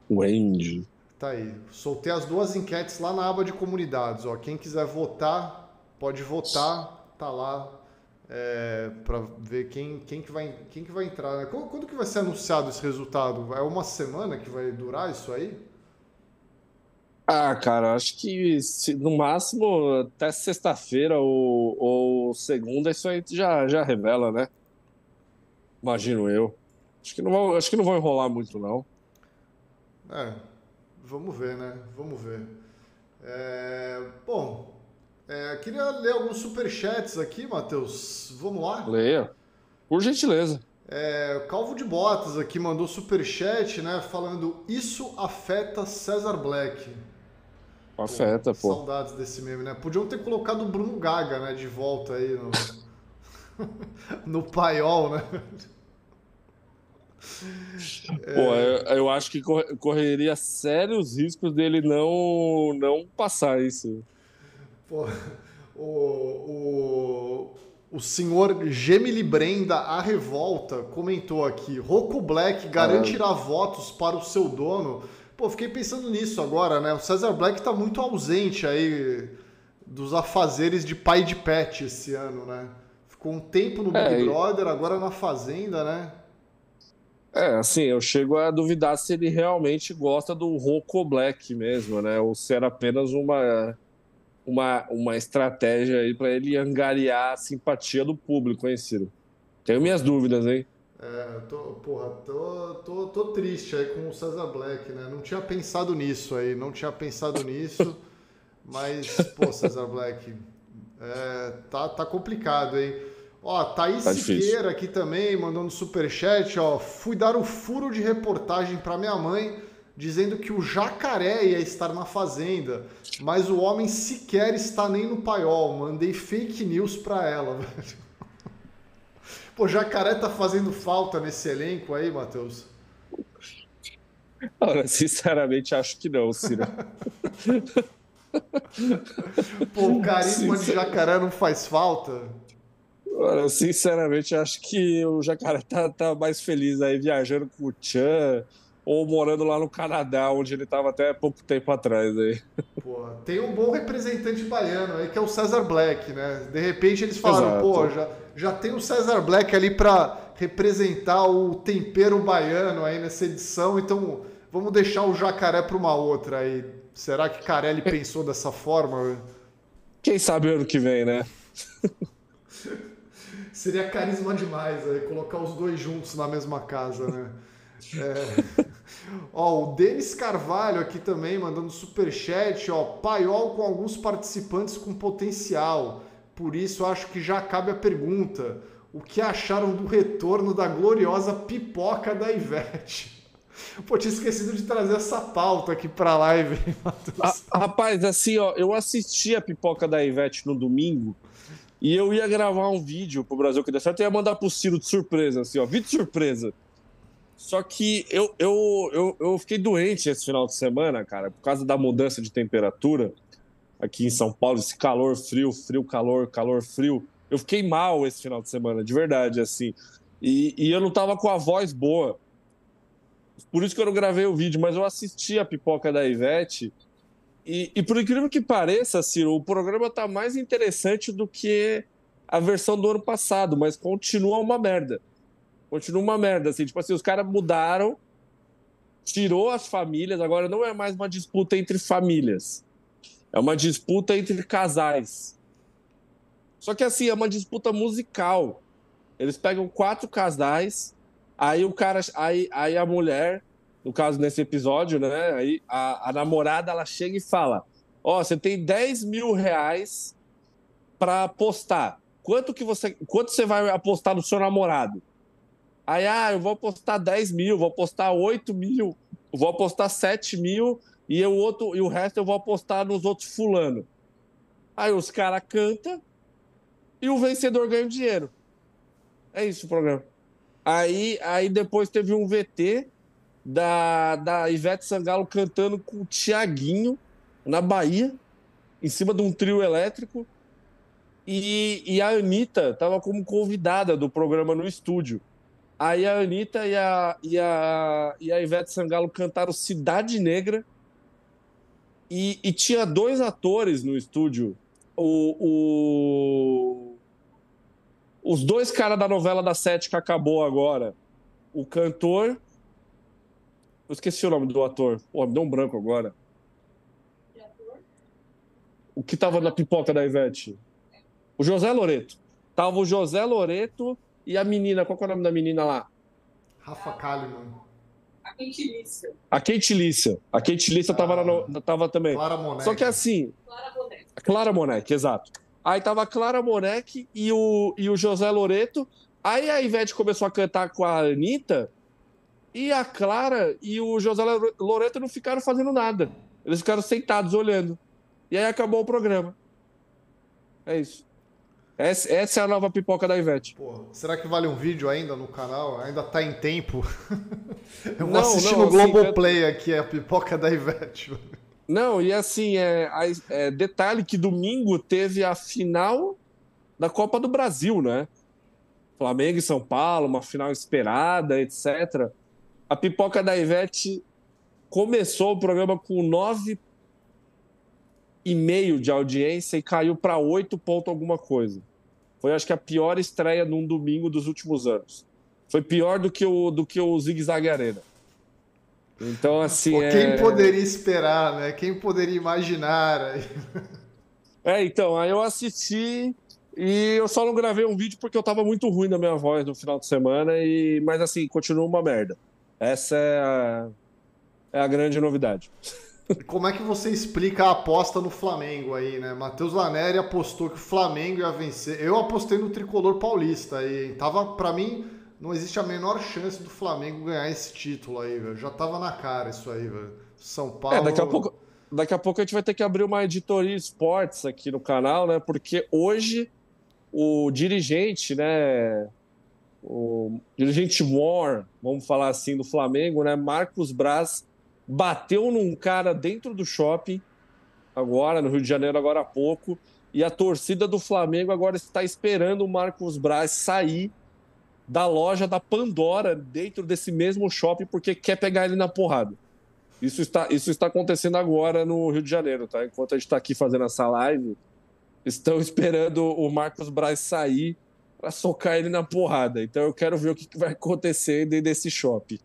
Wendy. Tá aí. Soltei as duas enquetes lá na aba de comunidades. Ó. Quem quiser votar, pode votar. Tá lá é, para ver quem, quem, que vai, quem que vai entrar. Né? Quando, quando que vai ser anunciado esse resultado? É uma semana que vai durar isso aí? Ah, cara, acho que se- no máximo até sexta-feira ou, ou segunda, isso aí já, já revela, né? Imagino eu. Acho que não vão, acho que não vão enrolar muito, não. É, vamos ver, né? Vamos ver. É, bom, é, queria ler alguns superchats aqui, Matheus. Vamos lá? Leia. Por gentileza. É, Calvo de Botas aqui mandou superchat, né? Falando isso afeta César Black. Afeta, pô. Saudades desse meme, né? Podiam ter colocado o Bruno Gaga, né? De volta aí no, <laughs> no paiol, né? Pô, eu, eu, acho que correria sérios riscos dele não, não passar isso. Pô, o, o, o senhor Gemily Brenda, a revolta, comentou aqui: Rocco Black garantirá ah. votos para o seu dono. Pô, fiquei pensando nisso agora, né? O Cesar Black tá muito ausente aí dos afazeres de pai de pet esse ano, né? Ficou um tempo no Big é, Brother, agora na Fazenda, né? É, assim, eu chego a duvidar se ele realmente gosta do Rocco Black mesmo, né? Ou se era apenas uma, uma, uma estratégia aí para ele angariar a simpatia do público, hein, Ciro? Tenho minhas dúvidas, hein? É, tô, porra, tô, tô, tô triste aí com o César Black, né? Não tinha pensado nisso aí, não tinha pensado nisso, <laughs> mas, pô, César Black, é, tá, tá complicado, hein? Ó, Thaís tá Siqueira aqui também, mandando superchat, ó. Fui dar o um furo de reportagem para minha mãe, dizendo que o jacaré ia estar na fazenda, mas o homem sequer está nem no paiol. Mandei fake news para ela, <laughs> velho. Pô, jacaré tá fazendo falta nesse elenco aí, Matheus? Olha, sinceramente, acho que não, Ciro. <laughs> Pô, o carisma de jacaré não faz falta? Olha, sinceramente, acho que o Jacaré tá, tá, mais feliz aí viajando com o Chan ou morando lá no Canadá, onde ele estava até pouco tempo atrás aí. Pô, tem um bom representante baiano aí que é o César Black, né? De repente eles falaram, Exato. pô, já, já tem o César Black ali para representar o tempero baiano aí nessa edição, então vamos deixar o Jacaré para uma outra aí. Será que Carelli <laughs> pensou dessa forma? Quem sabe ano que vem, né? <laughs> Seria carisma demais aí, colocar os dois juntos na mesma casa, né? É. <laughs> ó, o Denis Carvalho aqui também mandando super chat, ó, paiol com alguns participantes com potencial. Por isso acho que já cabe a pergunta: o que acharam do retorno da gloriosa pipoca da Ivete? <laughs> Pô, tinha esquecido de trazer essa pauta aqui pra live, hein, Rapaz, assim, ó, eu assisti a pipoca da Ivete no domingo e eu ia gravar um vídeo pro Brasil que deu certo e ia mandar pro Ciro de surpresa, assim, ó, vídeo de surpresa. Só que eu, eu, eu, eu fiquei doente esse final de semana, cara, por causa da mudança de temperatura aqui em São Paulo, esse calor, frio, frio, calor, calor, frio. Eu fiquei mal esse final de semana, de verdade, assim. E, e eu não tava com a voz boa. Por isso que eu não gravei o vídeo, mas eu assisti a pipoca da Ivete e, e, por incrível que pareça, Ciro, o programa tá mais interessante do que a versão do ano passado, mas continua uma merda. Continua uma merda, assim. Tipo assim, os caras mudaram, tirou as famílias, agora não é mais uma disputa entre famílias. É uma disputa entre casais. Só que assim, é uma disputa musical. Eles pegam quatro casais, aí o cara, aí, aí a mulher no caso, nesse episódio, né? Aí a, a namorada ela chega e fala: Ó, oh, você tem 10 mil reais para apostar. Quanto que você. Quanto você vai apostar no seu namorado? Aí, ah, eu vou apostar 10 mil, vou apostar 8 mil, vou apostar 7 mil e, o outro, e o resto eu vou apostar nos outros fulano. Aí os caras cantam e o vencedor ganha o dinheiro. É isso o programa. Aí, aí depois teve um VT da, da Ivete Sangalo cantando com o Tiaguinho na Bahia, em cima de um trio elétrico. E, e a Anitta estava como convidada do programa no estúdio. Aí a Anitta e a, e a, e a Ivete Sangalo cantaram Cidade Negra. E, e tinha dois atores no estúdio. O, o, os dois caras da novela da Sete que acabou agora. O cantor eu esqueci o nome do ator. Pô, me deu um branco agora. O que tava na pipoca da Ivete? O José Loreto. Tava o José Loreto e a menina. Qual é o nome da menina lá? Rafa Kalimann. A Quentilícia. A Quentilícia. A Quentilícia ah, tava, no, tava também. Clara Monek. Só que assim. Clara Monek. Clara Monek, exato. Aí tava a Clara Monek e o, e o José Loreto. Aí a Ivete começou a cantar com a Anitta. E a Clara e o José Loreto não ficaram fazendo nada. Eles ficaram sentados olhando. E aí acabou o programa. É isso. Essa, essa é a nova pipoca da Ivete. Pô, será que vale um vídeo ainda no canal? Ainda tá em tempo? <laughs> Eu vou Não, assistir no assim, Globoplay aqui a pipoca da Ivete. Não, e assim, é, é, detalhe que domingo teve a final da Copa do Brasil, né? Flamengo e São Paulo, uma final esperada, etc. A pipoca da Ivete começou o programa com nove e meio de audiência e caiu para oito ponto alguma coisa. Foi, acho que, a pior estreia num domingo dos últimos anos. Foi pior do que o, do que o Zig Zag Arena. Então, assim. Pô, é... quem poderia esperar, né? Quem poderia imaginar? É, então, aí eu assisti e eu só não gravei um vídeo porque eu tava muito ruim na minha voz no final de semana, e mas assim, continua uma merda. Essa é a, é a grande novidade. Como é que você explica a aposta no Flamengo aí, né? Matheus Laneri apostou que o Flamengo ia vencer. Eu apostei no tricolor paulista aí. Tava, pra mim, não existe a menor chance do Flamengo ganhar esse título aí, velho. Já tava na cara isso aí, velho. São Paulo. É, daqui a pouco, daqui a pouco a gente vai ter que abrir uma editoria esportes aqui no canal, né? Porque hoje o dirigente, né? O dirigente War, vamos falar assim, do Flamengo, né? Marcos Braz bateu num cara dentro do shopping agora, no Rio de Janeiro, agora há pouco, e a torcida do Flamengo agora está esperando o Marcos Braz sair da loja da Pandora dentro desse mesmo shopping porque quer pegar ele na porrada. Isso está, isso está acontecendo agora no Rio de Janeiro, tá? Enquanto a gente está aqui fazendo essa live, estão <laughs> esperando o Marcos Braz sair para socar ele na porrada. Então eu quero ver o que vai acontecer dentro desse shopping.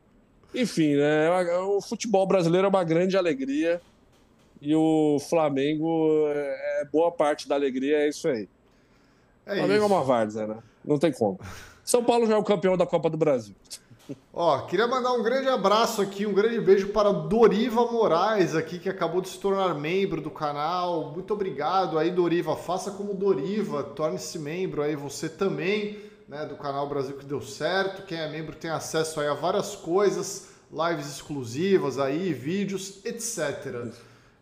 Enfim, né? O futebol brasileiro é uma grande alegria e o Flamengo é boa parte da alegria, é isso aí. É Flamengo é isso. uma várzea, né? Não tem como. São Paulo já é o campeão da Copa do Brasil. Ó, queria mandar um grande abraço aqui, um grande beijo para Doriva Moraes aqui, que acabou de se tornar membro do canal. Muito obrigado aí, Doriva. Faça como Doriva, torne-se membro aí você também, né, do canal Brasil que deu certo. Quem é membro tem acesso aí a várias coisas, lives exclusivas aí, vídeos, etc.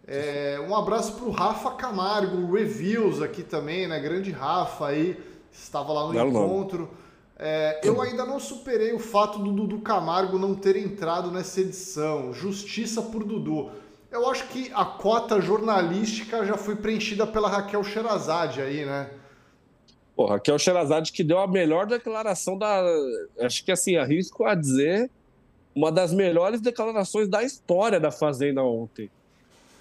É, um abraço para o Rafa Camargo, reviews aqui também, né? Grande Rafa aí, estava lá no Belo encontro. É, eu ainda não superei o fato do Dudu Camargo não ter entrado nessa edição. Justiça por Dudu. Eu acho que a cota jornalística já foi preenchida pela Raquel Sherazade aí, né? Pô, Raquel Sherazade que deu a melhor declaração da. Acho que assim, arrisco a dizer, uma das melhores declarações da história da Fazenda ontem.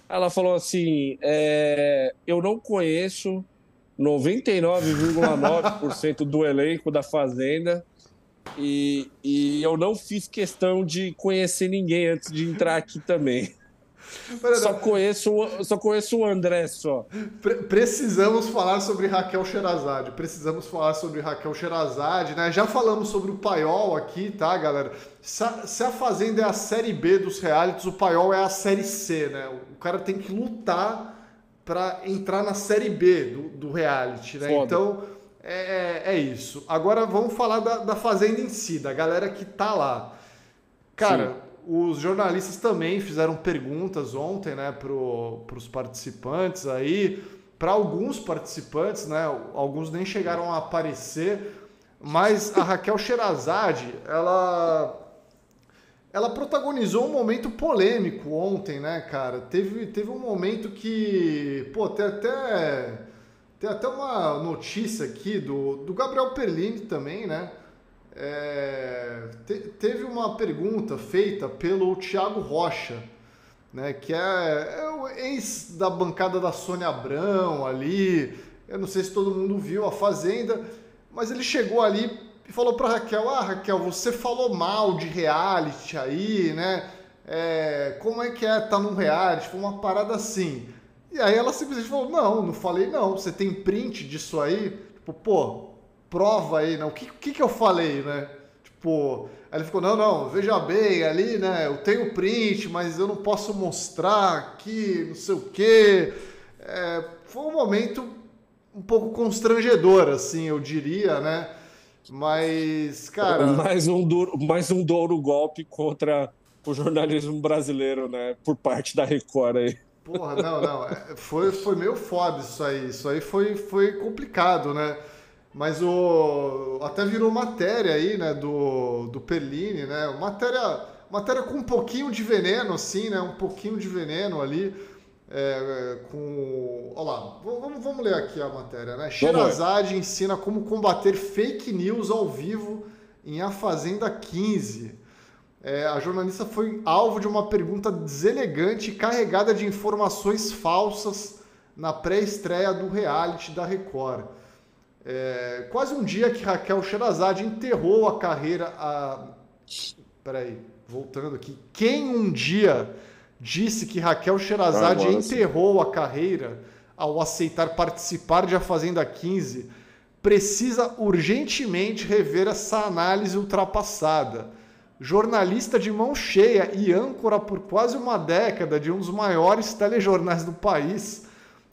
Ela falou assim: é, eu não conheço 99,9% do elenco da Fazenda e, e eu não fiz questão de conhecer ninguém antes de entrar aqui também. Só conheço, o- só conheço o André só. Pre- precisamos falar sobre Raquel Sherazade. Precisamos falar sobre Raquel Sherazade, né? Já falamos sobre o Paiol aqui, tá, galera? Se a, se a Fazenda é a série B dos realities, o Paiol é a série C, né? O cara tem que lutar pra entrar na série B do, do reality, né? Foda. Então, é, é isso. Agora vamos falar da, da Fazenda em si, da galera que tá lá. Cara, os jornalistas também fizeram perguntas ontem, né, pro, pros participantes aí. Para alguns participantes, né, alguns nem chegaram a aparecer, mas a Raquel Sherazade, ela ela protagonizou um momento polêmico ontem, né, cara? Teve, teve um momento que, pô, tem até tem até uma notícia aqui do, do Gabriel Perlini também, né? É, te- teve uma pergunta feita pelo Thiago Rocha, né? Que é, é o ex da bancada da Sônia Abrão ali. Eu não sei se todo mundo viu a Fazenda, mas ele chegou ali e falou para Raquel: Ah, Raquel, você falou mal de reality aí, né? É, como é que é estar num reality? Foi uma parada assim. E aí ela simplesmente falou: Não, não falei não. Você tem print disso aí? Tipo, pô, prova aí, né? O que, que, que eu falei, né? Tipo, aí ele ficou: Não, não, veja bem ali, né? Eu tenho print, mas eu não posso mostrar aqui, não sei o quê. É, foi um momento um pouco constrangedor, assim, eu diria, né? Mas, cara. <laughs> mais, um duro, mais um duro golpe contra o jornalismo brasileiro, né? Por parte da Record aí. Porra, não, não. é, Foi, foi meio foda isso aí. Isso aí foi, foi complicado, né? Mas o até virou matéria aí, né, do, do Perline, né? Matéria, matéria com um pouquinho de veneno, assim, né? Um pouquinho de veneno ali. É, com. Olha lá, vamos, vamos ler aqui a matéria, né? Sherazade ensina como combater fake news ao vivo em A Fazenda 15. É, a jornalista foi alvo de uma pergunta deselegante e carregada de informações falsas na pré-estreia do reality da Record. É, quase um dia que Raquel Sherazade enterrou a carreira. A... Peraí, voltando aqui. Quem um dia disse que Raquel Sherazade ah, enterrou a carreira ao aceitar participar de A Fazenda 15, precisa urgentemente rever essa análise ultrapassada. Jornalista de mão cheia e âncora por quase uma década de um dos maiores telejornais do país,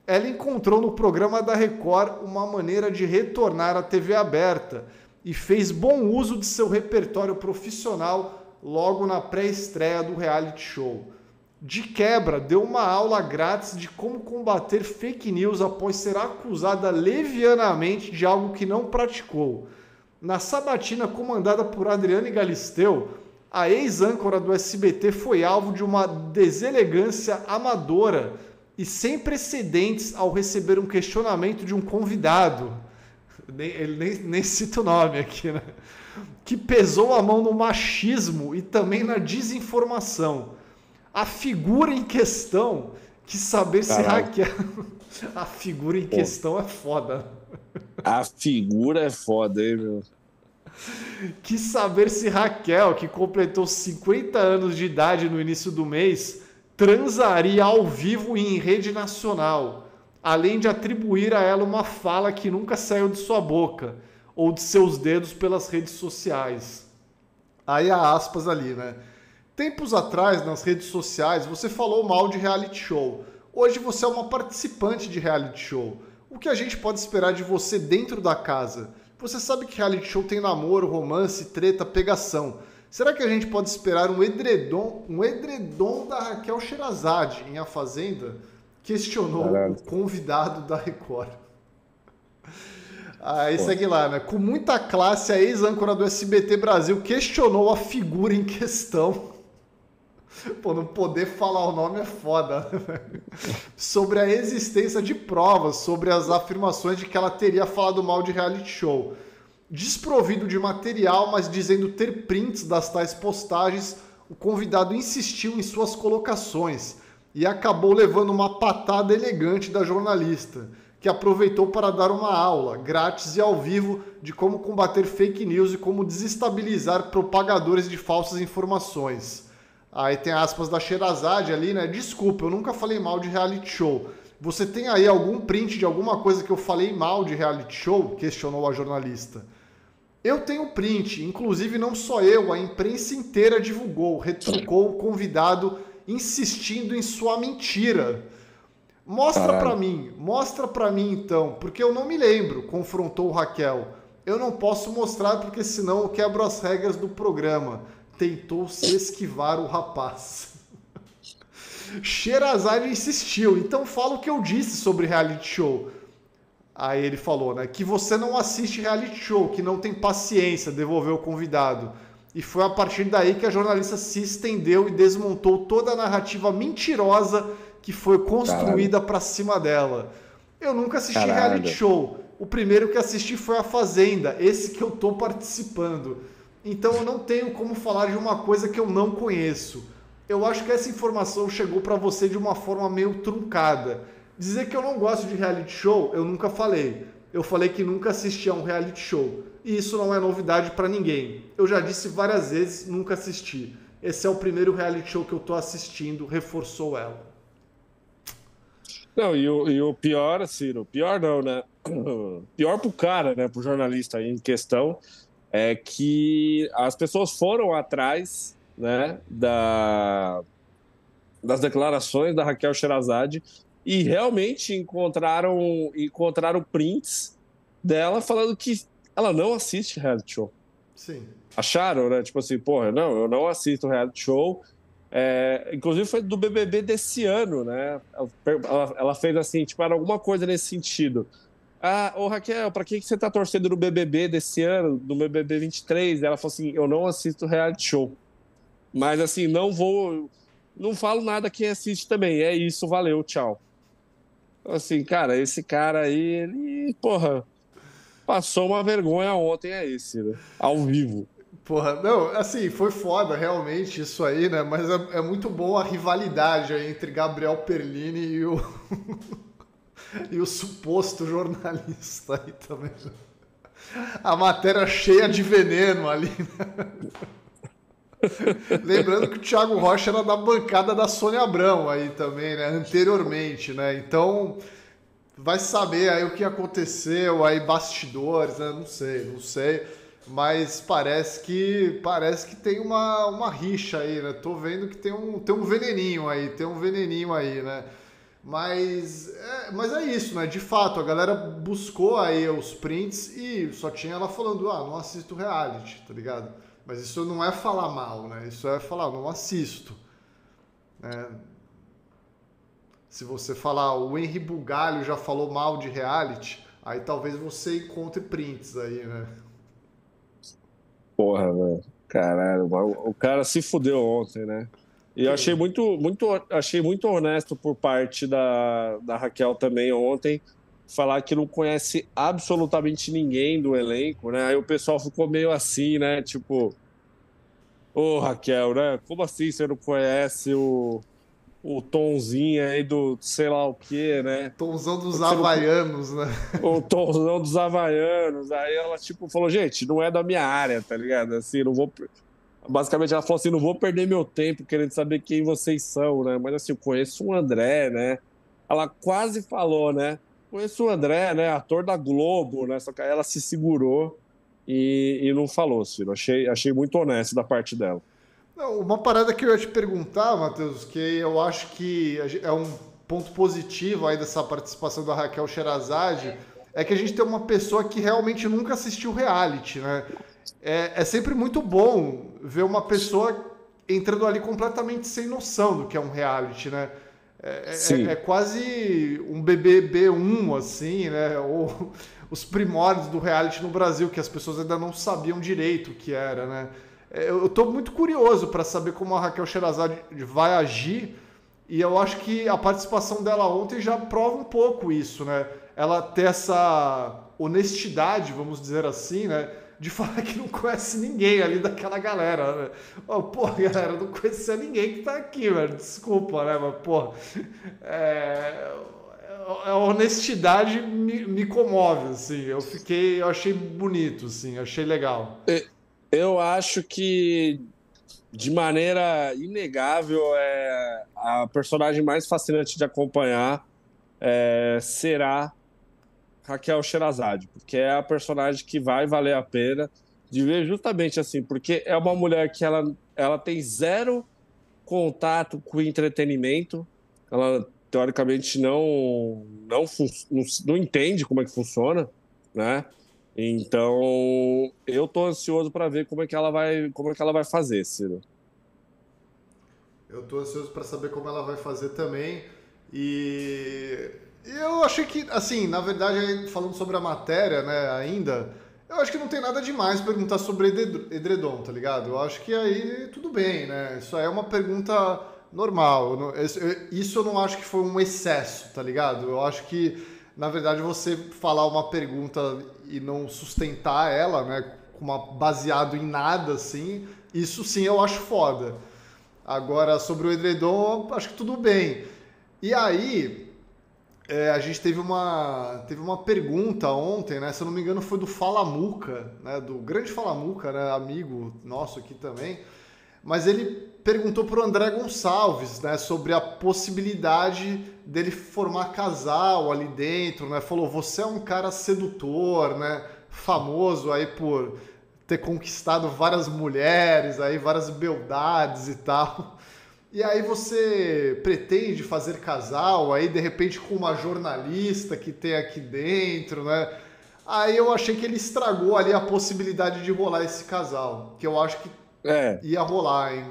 ela encontrou no programa da Record uma maneira de retornar à TV aberta e fez bom uso de seu repertório profissional logo na pré-estreia do reality show. De quebra, deu uma aula grátis de como combater fake news após ser acusada levianamente de algo que não praticou. Na sabatina comandada por Adriane Galisteu, a ex-âncora do SBT foi alvo de uma deselegância amadora e sem precedentes ao receber um questionamento de um convidado. Ele nem, nem cita o nome aqui, né? Que pesou a mão no machismo e também na desinformação a figura em questão que saber se hackear. <laughs> A figura em Pô. questão é foda. A figura é foda, hein, meu? Que saber se Raquel, que completou 50 anos de idade no início do mês, transaria ao vivo e em rede nacional, além de atribuir a ela uma fala que nunca saiu de sua boca ou de seus dedos pelas redes sociais. Aí há aspas ali, né? Tempos atrás, nas redes sociais, você falou mal de reality show. Hoje você é uma participante de reality show. O que a gente pode esperar de você dentro da casa? Você sabe que reality show tem namoro, romance, treta, pegação. Será que a gente pode esperar um edredom, um edredom da Raquel Sherazade em A Fazenda? Questionou Caralho. o convidado da Record. Aí Pô. segue lá, né? Com muita classe, a ex-âncora do SBT Brasil questionou a figura em questão Pô, não poder falar o nome é foda. sobre a existência de provas sobre as afirmações de que ela teria falado mal de reality show. Desprovido de material, mas dizendo ter prints das tais postagens, o convidado insistiu em suas colocações e acabou levando uma patada elegante da jornalista, que aproveitou para dar uma aula, grátis e ao vivo, de como combater fake news e como desestabilizar propagadores de falsas informações. Aí tem aspas da Sherazade ali, né? Desculpa, eu nunca falei mal de reality show. Você tem aí algum print de alguma coisa que eu falei mal de reality show? Questionou a jornalista. Eu tenho print, inclusive não só eu, a imprensa inteira divulgou, retrucou o convidado insistindo em sua mentira. Mostra para mim, mostra para mim então, porque eu não me lembro, confrontou Raquel. Eu não posso mostrar porque senão eu quebro as regras do programa tentou se esquivar o rapaz. <laughs> Sherazade insistiu, então fala o que eu disse sobre reality show. Aí ele falou, né, que você não assiste reality show, que não tem paciência, devolveu o convidado. E foi a partir daí que a jornalista se estendeu e desmontou toda a narrativa mentirosa que foi construída para cima dela. Eu nunca assisti Caralho. reality show. O primeiro que assisti foi A Fazenda, esse que eu tô participando. Então eu não tenho como falar de uma coisa que eu não conheço. Eu acho que essa informação chegou para você de uma forma meio truncada. Dizer que eu não gosto de reality show, eu nunca falei. Eu falei que nunca assisti a um reality show. E isso não é novidade para ninguém. Eu já disse várias vezes, nunca assisti. Esse é o primeiro reality show que eu tô assistindo, reforçou ela. Não, e o, e o pior, Ciro, pior não, né? <clears throat> Pior pro cara, né? Pro jornalista aí em questão, é que as pessoas foram atrás né, da, das declarações da Raquel Sherazade e realmente encontraram, encontraram prints dela falando que ela não assiste reality show. Sim. Acharam, né? Tipo assim, porra, não, eu não assisto reality show. É, inclusive foi do BBB desse ano, né? Ela, ela, fez assim, tipo, era alguma coisa nesse sentido. Ah, ô Raquel, pra que, que você tá torcendo no BBB desse ano, no BBB 23? Ela falou assim: eu não assisto reality show. Mas assim, não vou. Não falo nada quem assiste também. É isso, valeu, tchau. Assim, cara, esse cara aí, ele, porra, passou uma vergonha ontem, é esse, né? Ao vivo. Porra, não, assim, foi foda realmente isso aí, né? Mas é, é muito bom a rivalidade aí entre Gabriel Perlini e o. <laughs> e o suposto jornalista aí também. A matéria cheia de veneno ali, né? <laughs> Lembrando que o Thiago Rocha era da bancada da Sônia Abrão aí também, né? Anteriormente, né? Então, vai saber aí o que aconteceu aí, bastidores, né? Não sei, não sei. Mas parece que parece que tem uma, uma rixa aí, né? Tô vendo que tem um, tem um veneninho aí, tem um veneninho aí, né? Mas é, mas é isso, né? De fato, a galera buscou aí os prints e só tinha ela falando, ah, não assisto reality, tá ligado? Mas isso não é falar mal, né? Isso é falar, não assisto. Né? Se você falar, o Henry Bugalho já falou mal de reality, aí talvez você encontre prints aí, né? Porra, velho. Caralho, o cara se fudeu ontem, né? E eu achei muito, muito, achei muito honesto por parte da, da Raquel também ontem falar que não conhece absolutamente ninguém do elenco, né? Aí o pessoal ficou meio assim, né? Tipo, ô oh, Raquel, né? Como assim você não conhece o, o Tomzinho aí do sei lá o que, né? Tomzão dos Havaianos, não... né? O Tomzão dos Havaianos. Aí ela, tipo, falou, gente, não é da minha área, tá ligado? Assim, não vou basicamente ela falou assim: não vou perder meu tempo querendo saber quem vocês são, né? Mas assim, eu conheço o André, né? Ela quase falou, né? Conheço o André, né? Ator da Globo, né? Só que ela se segurou e, e não falou, Ciro. Achei, achei muito honesto da parte dela. Não, uma parada que eu ia te perguntar, Matheus, que eu acho que é um ponto positivo aí dessa participação da Raquel Sherazade, é que a gente tem uma pessoa que realmente nunca assistiu reality, né? é, é sempre muito bom ver uma pessoa entrando ali completamente sem noção do que é um reality, né? É, é, é, quase um BBB1, assim, né? Ou <laughs> os primórdios do reality no Brasil, que as pessoas ainda não sabiam direito o que era, né? É, eu estou muito curioso para saber como a Raquel Sherazade vai agir e eu acho que a participação dela ontem já prova um pouco isso, né? Ela ter essa honestidade, vamos dizer assim, né? De falar que não conhece ninguém ali daquela galera. Né? Oh, pô, galera, não conhecia ninguém que tá aqui, velho. Desculpa, né? Mas, pô, é... a honestidade me, me comove, assim. Eu fiquei, eu achei bonito, assim, achei legal. Eu acho que de maneira inegável é a personagem mais fascinante de acompanhar é, será Raquel Sherazade, porque é a personagem que vai valer a pena de ver justamente assim, porque é uma mulher que ela, ela tem zero contato com entretenimento, ela teoricamente não, não, não, não entende como é que funciona, né? Então, eu tô ansioso para ver como é que ela vai, como é que ela vai fazer, Ciro. Eu tô ansioso para saber como ela vai fazer também. E eu achei que, assim, na verdade, falando sobre a matéria, né, ainda, eu acho que não tem nada demais perguntar sobre edredom, tá ligado? Eu acho que aí tudo bem, né? Isso aí é uma pergunta normal. Isso eu não acho que foi um excesso, tá ligado? Eu acho que, na verdade, você falar uma pergunta e não sustentar ela, né, uma, baseado em nada, assim, isso sim eu acho foda. Agora, sobre o edredom, acho que tudo bem. E aí, é, a gente teve uma, teve uma pergunta ontem, né? Se eu não me engano, foi do Falamuca, né? Do grande Falamuca, né? Amigo nosso aqui também. Mas ele perguntou para o André Gonçalves, né? Sobre a possibilidade dele formar casal ali dentro, né? Falou: você é um cara sedutor, né? Famoso aí por ter conquistado várias mulheres, aí várias beldades e tal. E aí você pretende fazer casal, aí de repente com uma jornalista que tem aqui dentro, né? Aí eu achei que ele estragou ali a possibilidade de rolar esse casal, que eu acho que é. ia rolar, hein?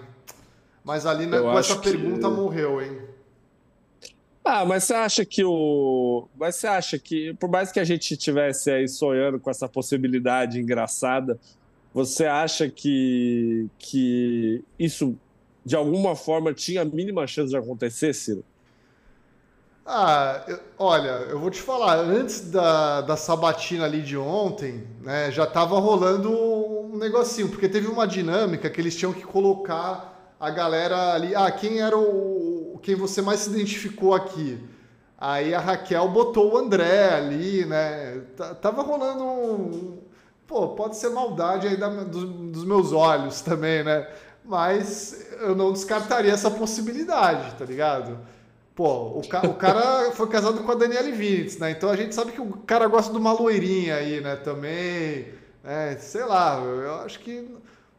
Mas ali né, com essa pergunta que... morreu, hein? Ah, mas você acha que o. Mas você acha que, por mais que a gente tivesse aí sonhando com essa possibilidade engraçada, você acha que, que isso de alguma forma tinha a mínima chance de acontecer, Ciro? Ah, eu, olha, eu vou te falar, antes da, da sabatina ali de ontem, né, já tava rolando um negocinho, porque teve uma dinâmica que eles tinham que colocar a galera ali, ah, quem era o, quem você mais se identificou aqui? Aí a Raquel botou o André ali, né, tava rolando um, pô, pode ser maldade aí da, dos, dos meus olhos também, né, mas eu não descartaria essa possibilidade, tá ligado? Pô, o, ca o cara <laughs> foi casado com a Daniela Vinitz, né? Então a gente sabe que o cara gosta de uma loirinha aí, né? Também, é, sei lá, eu acho que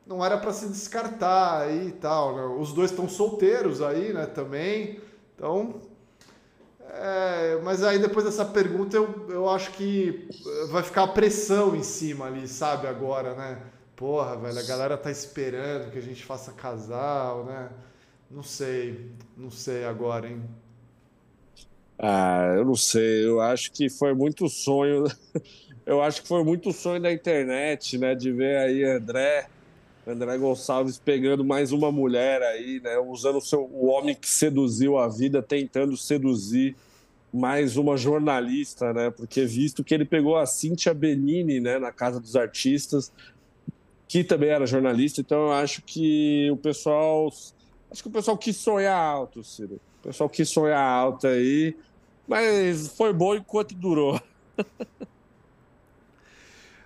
não era para se descartar aí e tal, né? Os dois estão solteiros aí, né? Também, então... É, mas aí depois dessa pergunta eu, eu acho que vai ficar a pressão em cima ali, sabe, agora, né? Porra, velho, a galera tá esperando que a gente faça casal, né? Não sei, não sei agora, hein? Ah, eu não sei, eu acho que foi muito sonho. <laughs> Eu acho que foi muito sonho da internet, né? De ver aí André, André Gonçalves pegando mais uma mulher aí, né? Usando o, seu, o homem que seduziu a vida, tentando seduzir mais uma jornalista, né? Porque visto que ele pegou a Cíntia Benini, né, na Casa dos Artistas, que também era jornalista, então eu acho que o pessoal. Acho que o pessoal quis sonhar alto, Ciro. O pessoal quis sonhar alto aí. Mas foi bom enquanto durou. <laughs>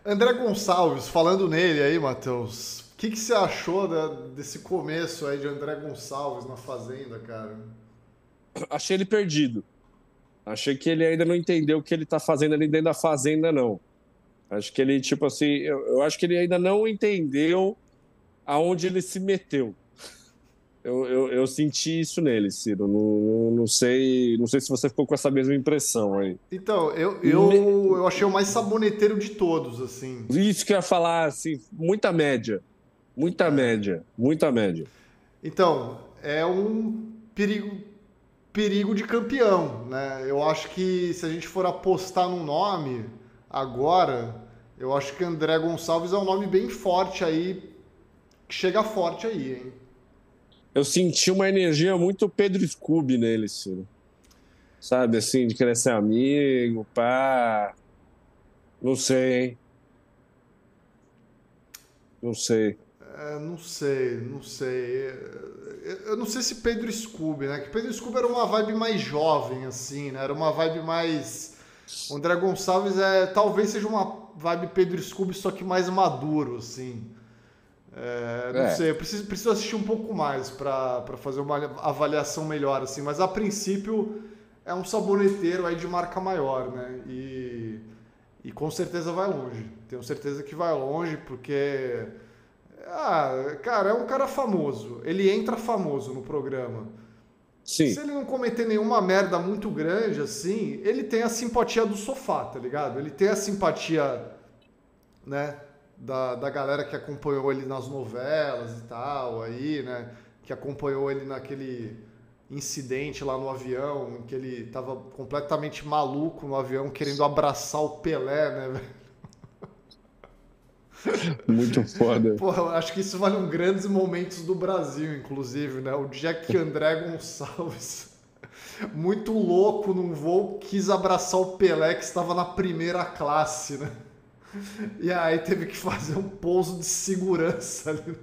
André Gonçalves, falando nele aí, Matheus, o que, que você achou da, desse começo aí de André Gonçalves na Fazenda, cara? <coughs> Achei ele perdido. Achei que ele ainda não entendeu o que ele tá fazendo ali dentro da Fazenda, não. Acho que ele, tipo assim, eu, eu acho que ele ainda não entendeu aonde ele se meteu. Eu, eu, eu, senti isso nele, Ciro. Não, não, sei, não sei se você ficou com essa mesma impressão aí. Então, eu, eu, eu achei o mais saboneteiro de todos, assim. Isso que eu ia falar, assim, muita média. Muita é. média, muita média. Então, é um perigo, perigo de campeão, né? Eu acho que se a gente for apostar no nome agora, eu acho que André Gonçalves é um nome bem forte aí, que chega forte aí, hein? eu senti uma energia muito Pedro Scooby nele, Ciro. Sabe, assim, de querer ser amigo, pá. Não sei, hein? Não sei. É, não sei, não sei. Eu não sei se Pedro Scooby, né? Que Pedro Scooby era uma vibe mais jovem, assim, né? Era uma vibe mais. O André Gonçalves é, talvez seja uma vibe Pedro Scooby, só que mais maduro, assim. É, não é. sei, eu preciso, preciso assistir um pouco mais para fazer uma avaliação melhor, assim, mas a princípio é um saboneteiro aí de marca maior, né? E, e com certeza vai longe. Tenho certeza que vai longe, porque. Ah, cara, é um cara famoso. Ele entra famoso no programa. Sim. Se ele não cometer nenhuma merda muito grande, assim, ele tem a simpatia do sofá, tá ligado? Ele tem a simpatia, né? da, da galera que acompanhou ele nas novelas e tal, aí, né? Que acompanhou ele naquele incidente lá no avião, em que ele tava completamente maluco no avião, querendo abraçar o Pelé, né, velho? <laughs> Muito foda. Porra, acho que isso vale um grandes momentos do Brasil, inclusive, né? O Jack André Gonçalves, <laughs> muito louco num voo, quis abraçar o Pelé que estava na primeira classe, né? E aí teve que fazer um pouso de segurança ali.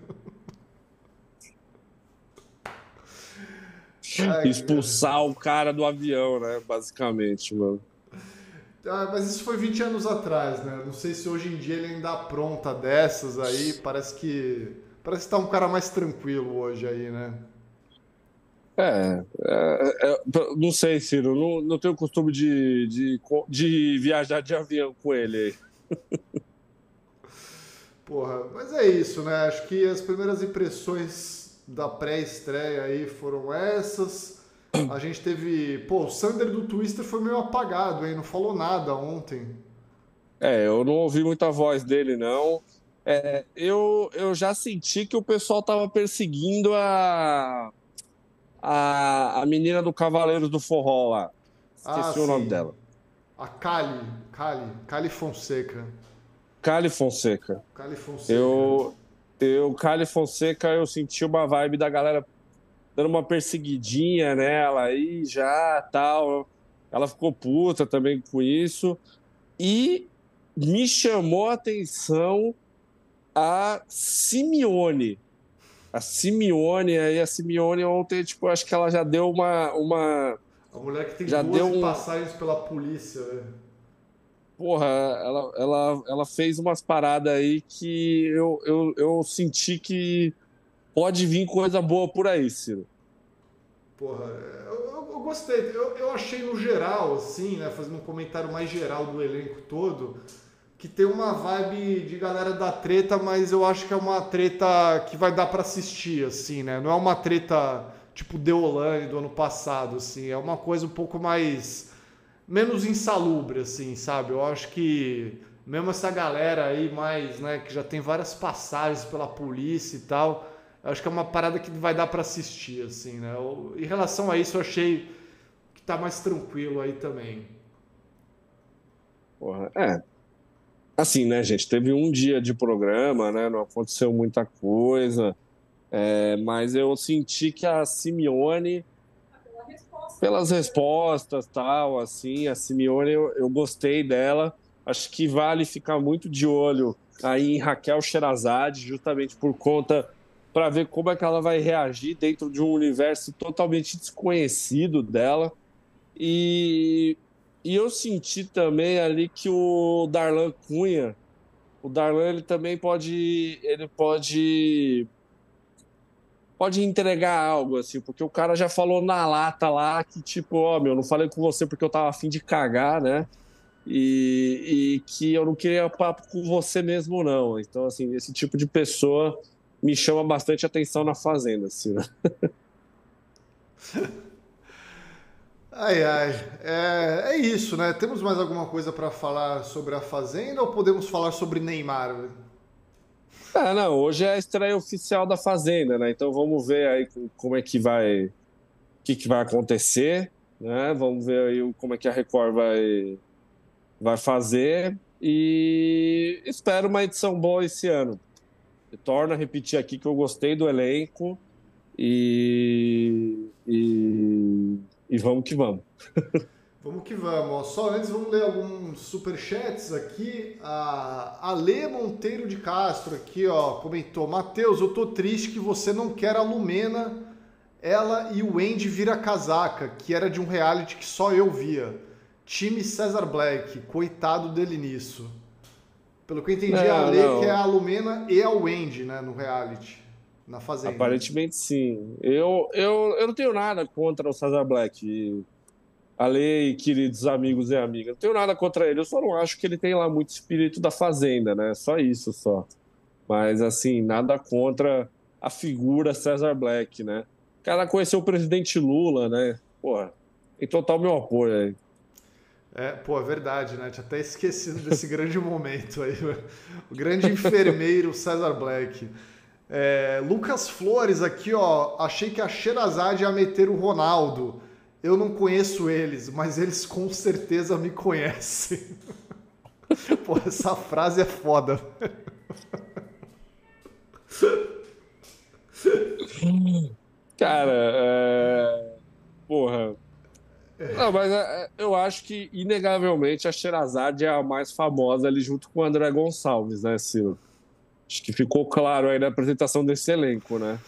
Ai, <laughs> Expulsar cara. o cara do avião, né? Basicamente, mano. Ah, mas isso foi 20 anos atrás, né? Não sei se hoje em dia ele ainda apronta dessas aí. Parece que. Parece que tá um cara mais tranquilo hoje aí, né? É, é, é não sei, Ciro. Não, não tenho costume de, de, de viajar de avião com ele aí. Porra, mas é isso, né? Acho que as primeiras impressões da pré-estreia aí foram essas. A gente teve. Pô, o Sander do Twister foi meio apagado, hein? Não falou nada ontem. É, eu não ouvi muita voz dele, não. É, eu, eu já senti que o pessoal tava perseguindo a, a, a menina do Cavaleiros do Forró lá. Esqueci Ah, o nome sim. dela. A Cali, Cali, Cali Fonseca. Cali Fonseca. Cali Fonseca. Eu, eu, Cali Fonseca, eu senti uma vibe da galera dando uma perseguidinha nela aí já, tal. Ela ficou puta também com isso. E me chamou a atenção a Simeone. A Simeone, aí a Simeone ontem, tipo, acho que ela já deu uma, uma A mulher que tem Já 12 deu um- passagens pela polícia, né? Porra, ela, ela, ela fez umas paradas aí que eu, eu, eu senti que pode vir coisa boa por aí, Ciro. Porra, eu, eu- gostei. Eu, eu achei no geral, assim, né? Fazendo um comentário mais geral do elenco todo, que tem uma vibe de galera da treta, mas eu acho que é uma treta que vai dar pra assistir, assim, né? Não é uma treta tipo Deolane do ano passado, assim. É uma coisa um pouco mais. menos insalubre, assim, sabe? Eu acho que mesmo essa galera aí mais, né, que já tem várias passagens pela polícia e tal, acho que é uma parada que vai dar pra assistir, assim, né? Em relação a isso, eu achei que tá mais tranquilo aí também. Porra, é. Assim, né, gente? Teve um dia de programa, né? Não aconteceu muita coisa. É, mas eu senti que a Simeone, pelas respostas tal, assim, a Simeone, eu, eu gostei dela. Acho que vale ficar muito de olho aí em Raquel Sherazade, justamente por conta para ver como é que ela vai reagir dentro de um universo totalmente desconhecido dela. E, e eu senti também ali que o Darlan Cunha, o Darlan ele também pode, ele pode pode entregar algo assim, porque o cara já falou na lata lá que tipo, ó, meu, não falei com você porque eu tava afim de cagar, né? E, e que eu não queria papo com você mesmo, não. Então, assim, esse tipo de pessoa me chama bastante atenção na Fazenda, assim, né? <laughs> Ai, ai. É, é isso, né? Temos mais alguma coisa pra falar sobre a Fazenda ou podemos falar sobre Neymar? É, não, hoje é a estreia oficial da Fazenda, né? Então vamos ver aí como é que vai, o que, que vai acontecer, né? Vamos ver aí como é que a Record vai, vai fazer e espero uma edição boa esse ano. Eu torno a repetir aqui que eu gostei do elenco e, e, e vamos que vamos. <laughs> Vamos que vamos. Só antes, vamos ler alguns superchats aqui. A Ale Monteiro de Castro aqui, ó, comentou: Matheus, eu tô triste que você não quer a Lumena, ela e o Andy vira casaca, que era de um reality que só eu via. Time Cesar Black, coitado dele nisso. Pelo que eu entendi, Não, a não. que é a Lumena e a Wendy, né, no reality, na Fazenda. Aparentemente sim. Eu, eu, eu não tenho nada contra o Cesar Black. Ale e queridos amigos e amigas. Não tenho nada contra ele. Eu só não acho que ele tem lá muito espírito da Fazenda, né? Só isso, só. Mas, assim, nada contra a figura Cesar Black, né? O cara conheceu o presidente Lula, né? Porra, tem total meu apoio aí. É, pô, é verdade, né? Tinha até esquecido desse <laughs> grande momento aí. O grande enfermeiro Cesar Black. É, Lucas Flores aqui, ó. Achei que a Sherazade ia meter o Ronaldo. Eu não conheço eles, mas eles com certeza me conhecem. <laughs> Pô, essa frase é foda. <laughs> Cara, é... porra. Não, mas é, eu acho que, inegavelmente, a Sherazade é a mais famosa ali junto com o André Gonçalves, né, Ciro? Acho que ficou claro aí na apresentação desse elenco, né?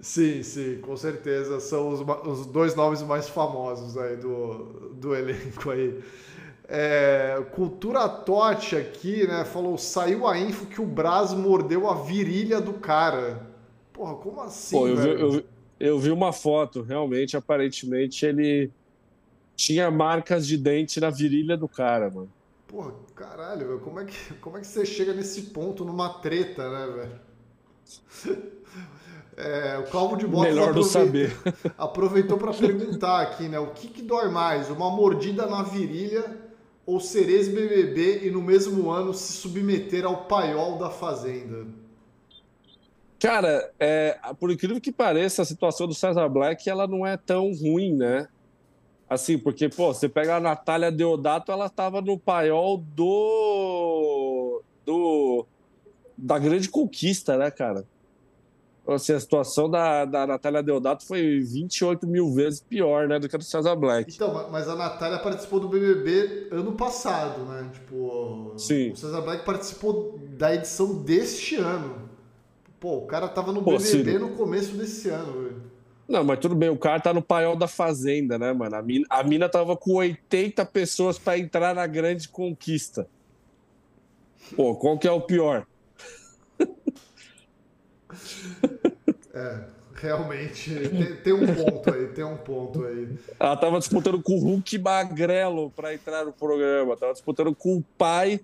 Sim, sim, com certeza. São os, os dois nomes mais famosos aí do, do elenco aí. É, Cultura Tote aqui, né? Falou: saiu a info que o Braz mordeu a virilha do cara. Porra, como assim? Pô, eu vi, eu, eu vi uma foto, realmente, aparentemente, ele tinha marcas de dente na virilha do cara, mano. Porra, caralho, velho, como é, que, como é que você chega nesse ponto numa treta, né, velho? <laughs> É, o Calvo de Botas Melhor não saber. <laughs> aproveitou para perguntar aqui, né? O que, que dói mais? Uma mordida na virilha ou ser ex-BBB e no mesmo ano se submeter ao paiol da Fazenda? Cara, é, por incrível que pareça, a situação do César Black ela não é tão ruim, né? Assim, porque, pô, você pega a Natália Deodato, ela tava no paiol do. do da grande conquista, né, cara? Assim, a situação da, da Natália Deodato foi 28 mil vezes pior, né, do que a do César Black. Então, mas a Natália participou do BBB ano passado, né? Tipo, Sim. o César Black participou da edição deste ano. Pô, o cara tava no Pô, BBB Ciro. no começo desse ano. Não, mas tudo bem, o cara tá no paiol da Fazenda, né, mano? A mina, a mina tava com 80 pessoas pra entrar na grande conquista. Pô, qual que é o pior? <laughs> É, realmente, tem, tem um ponto aí, tem um ponto aí. Ela tava disputando com o Hulk Magrelo pra entrar no programa. Tava disputando com o pai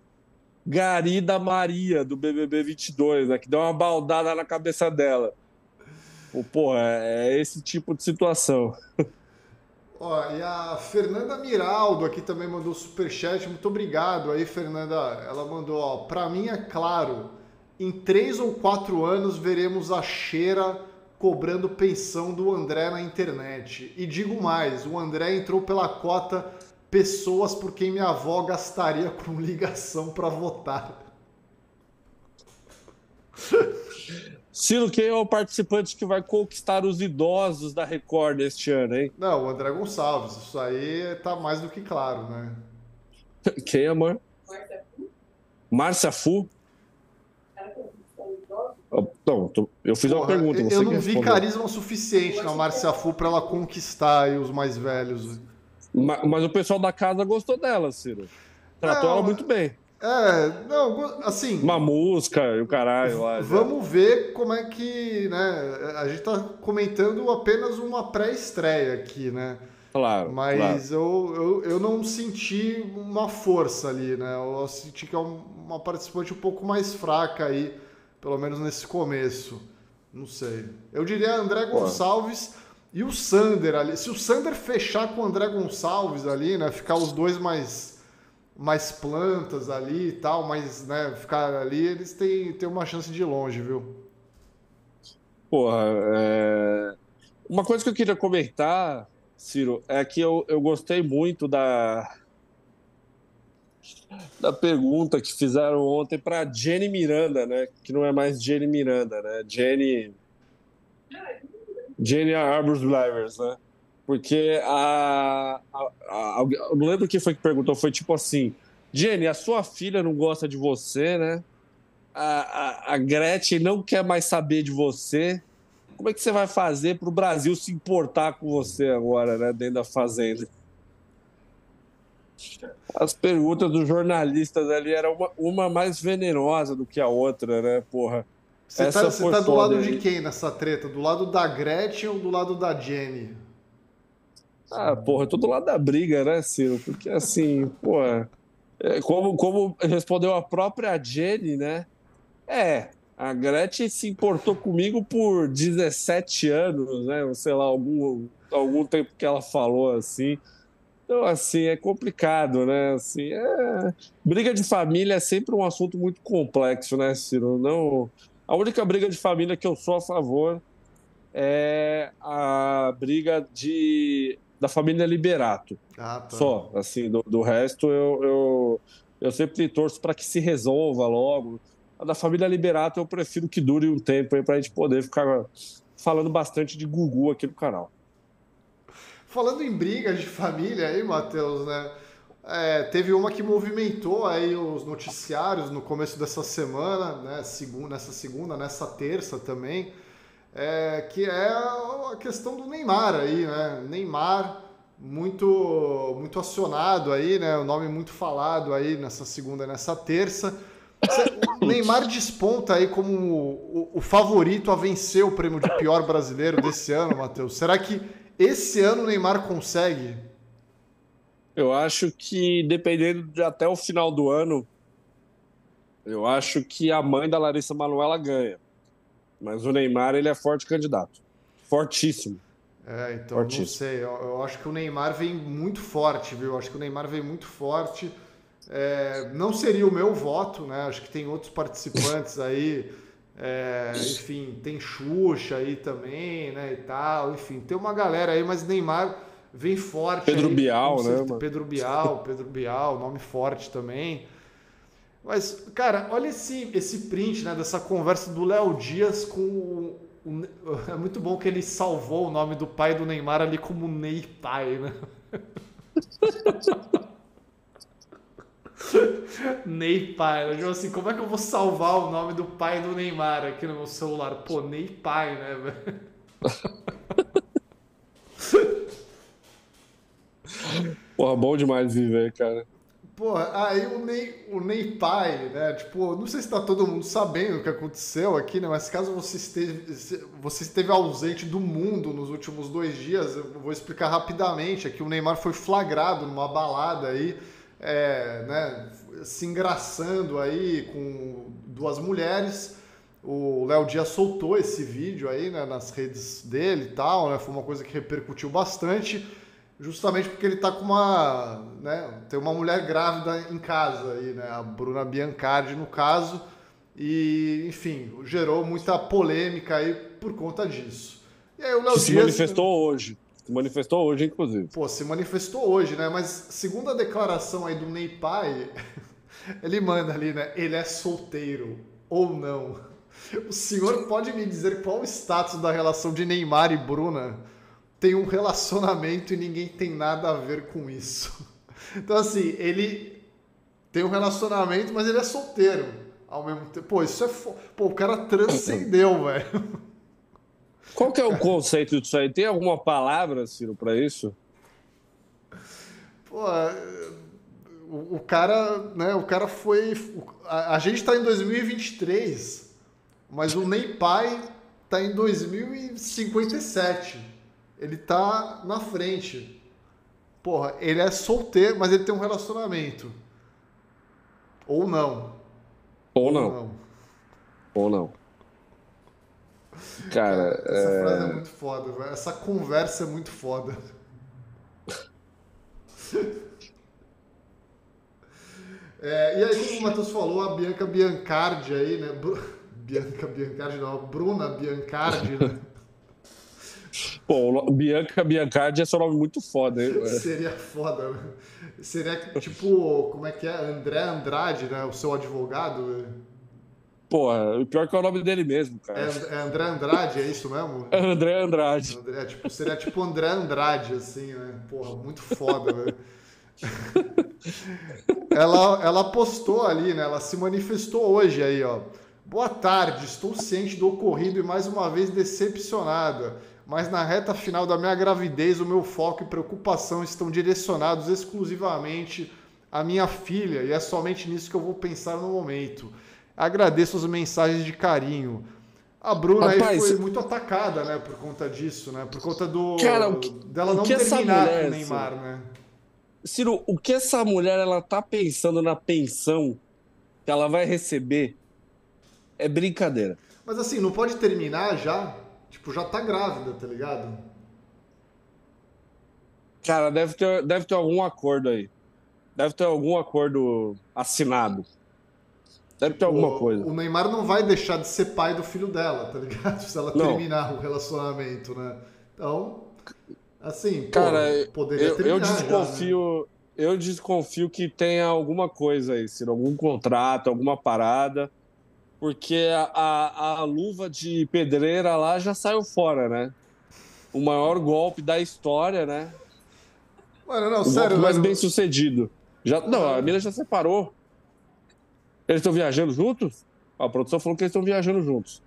Gari da Maria, do BBB 22, né? Que deu uma baldada na cabeça dela. Pô, Porra, é é esse tipo de situação. <laughs> Ó, e a Fernanda Miraldo aqui também mandou superchat. Muito obrigado aí, Fernanda. Ela mandou, ó, pra mim é claro, em três ou quatro anos veremos a Cheira cobrando pensão do André na internet. E digo mais, o André entrou pela cota pessoas por quem minha avó gastaria com ligação pra votar. <laughs> Ciro, quem é o participante que vai conquistar os idosos da Record este ano, hein? Não, o André Gonçalves, isso aí tá mais do que claro, né? <laughs> Quem, amor? Márcia Fu? cara, que eu Não, fiz uma Porra, pergunta, eu você não vi carisma suficiente na Márcia Fu pra ela conquistar aí os mais velhos. Ma- Mas o pessoal da casa gostou dela, Ciro. Tratou Não, ela muito bem. É, não, assim, Uma música e o caralho lá. já. vamos ver como é que, né, a gente tá comentando apenas uma pré-estreia aqui, né? Claro, claro. Mas eu, eu, eu não senti uma força ali, né? Eu senti que é um- uma participante um pouco mais fraca aí, pelo menos nesse começo. Não sei. Eu diria André Gonçalves e o Sander ali. Se o Sander fechar com o André Gonçalves ali, né? Ficar os dois mais, mais plantas ali e tal, mas, né? Ficar ali, eles têm, têm uma chance de ir longe, viu? Porra, é... uma coisa que eu queria comentar, Ciro, é que eu, eu gostei muito da da pergunta que fizeram ontem para Jenny Miranda, né? Que não é mais Jenny Miranda, né? Jenny Jenny Arbus Blivers, né? Porque a, a, a- eu não lembro quem foi que perguntou, foi tipo assim: Jenny, a sua filha não gosta de você, né? A, a, a Gretchen não quer mais saber de você. Como é que você vai fazer para o Brasil se importar com você agora, né? Dentro da fazenda? As perguntas dos jornalistas ali eram uma, uma mais venenosa do que a outra, né? Porra. Você Essa tá, você tá do lado aí. de quem nessa treta? Do lado da Gretchen ou do lado da Jenny? Ah, porra, eu tô do lado da briga, né, Ciro? Porque assim, porra, é, como, como respondeu a própria Jenny, né? É, a Gretchen se importou comigo por 17 anos, né? Sei lá, algum, algum tempo que ela falou assim. Então, assim, é complicado, né? Assim, é... Briga de família é sempre um assunto muito complexo, né, Ciro? Não... A única briga de família que eu sou a favor é a briga de... da família Liberato. Ah, tá. Só, assim, do, do resto eu, eu, eu sempre torço para que se resolva logo. A da família Liberato eu prefiro que dure um tempo aí para a gente poder ficar falando bastante de Gugu aqui no canal. Falando em brigas de família aí, Matheus, né? É, teve uma que movimentou aí os noticiários no começo dessa semana, né? Segunda, nessa segunda, nessa terça também, é, que é a questão do Neymar aí, né? Neymar muito muito acionado aí, né? O nome muito falado aí nessa segunda e nessa terça. O Neymar desponta aí como o, o favorito a vencer o prêmio de pior brasileiro desse ano, Matheus. Será que esse ano o Neymar consegue? Eu acho que, dependendo de até o final do ano, eu acho que a mãe da Larissa Manoela ganha. Mas o Neymar, ele é forte candidato. Fortíssimo. É, então não Fortíssimo. sei. Eu, eu acho que o Neymar vem muito forte, viu? Eu acho que o Neymar vem muito forte. É, não seria o meu voto, né? Acho que tem outros participantes <laughs> aí É, enfim, tem Xuxa aí também, né? E tal. Enfim, tem uma galera aí, mas Neymar vem forte. Pedro aí, Bial, né? Pedro Bial, Pedro Bial, nome forte também. Mas, cara, olha esse, esse print né, dessa conversa do Léo Dias com o, o- <laughs> É muito bom que ele salvou o nome do pai do Neymar ali como Ney Pai, né? <laughs> Ney Pai. Eu digo assim, como é que eu vou salvar o nome do pai do Neymar aqui no meu celular? Pô, Ney Pai, né, velho? <laughs> Porra, bom demais viver, cara. Porra, aí o Ney, o Ney Pai, né? Tipo, não sei se tá todo mundo sabendo o que aconteceu aqui, né? Mas caso você esteve, você esteve ausente do mundo nos últimos dois dias, eu vou explicar rapidamente. Aqui o Neymar foi flagrado numa balada aí, é, né? Se engraçando aí com duas mulheres. O Léo Dias soltou esse vídeo aí, né? Nas redes dele e tal, né? Foi uma coisa que repercutiu bastante. Justamente porque ele tá com uma, né, tem uma mulher grávida em casa aí, né, a Bruna Biancardi no caso, e enfim, gerou muita polêmica aí por conta disso. E aí o Léo Que se Dias manifestou hoje. Se manifestou hoje, inclusive. Pô, se manifestou hoje, né? Mas segundo a declaração aí do Ney Pai, <laughs> ele manda ali, né? Ele é solteiro ou não. O senhor pode me dizer qual o status da relação de Neymar e Bruna? Tem um relacionamento e ninguém tem nada a ver com isso. <laughs> Então, assim, ele tem um relacionamento, mas ele é solteiro ao mesmo tempo. Pô, isso é. Fo... Pô, o cara transcendeu, velho. Qual que é o <laughs> conceito disso aí? Tem alguma palavra, Ciro, pra isso? Pô, o, o cara, né, o cara foi. A, a gente tá em 2023, mas o Ney Pai tá em 2057. Ele tá na frente. Porra, ele é solteiro, mas ele tem um relacionamento. Ou não. Ou não. Ou não. Cara, Essa frase é muito foda, velho. Essa conversa é muito foda. <laughs> É, e aí, como o Matheus falou, a Bianca Biancardi aí, né? Bru- Bianca Biancardi não, a Bruna Biancardi, né? Pô, Bianca Biancardi é seu nome muito foda, hein? Seria foda, né? Seria tipo, como é que é? André Andrade, né? O seu advogado. né? Porra, o pior que é o nome dele mesmo, É, cara. é André Andrade, é isso mesmo? É <laughs> André Andrade. André, tipo, seria tipo André Andrade, assim, né? Porra, muito foda, velho. <laughs> ela, ela postou ali, né? Ela se manifestou hoje aí, ó. Boa tarde, estou ciente do ocorrido e mais uma vez decepcionada. Mas na reta final da minha gravidez, o meu foco e preocupação estão direcionados exclusivamente à minha filha e é somente nisso que eu vou pensar no momento. Agradeço as mensagens de carinho. A Bruna aí Rapaz, foi muito atacada, né, por conta disso, né? Por conta do Cara, que- dela não terminar mulher, com o Neymar, né? Ciro, o que essa mulher ela tá pensando na pensão que ela vai receber é brincadeira. Mas assim, não pode terminar já? Tipo, já tá grávida, tá ligado? Cara, deve ter, deve ter algum acordo aí. Deve ter algum acordo assinado. Deve ter alguma o, coisa. O Neymar não vai deixar de ser pai do filho dela, tá ligado? <laughs> Se ela Não. terminar o relacionamento, né? Então, assim, pô, Cara, poderia Eu, eu terminar já, né? desconfio, eu desconfio que tenha alguma coisa aí, Ciro, algum contrato, alguma parada, porque a, a, a luva de pedreira lá já saiu fora, né? O maior golpe da história, né? Mano, não, O sério, mais bem sucedido. Já, não, a mina já separou. Eles estão viajando juntos? A produção falou que eles estão viajando juntos.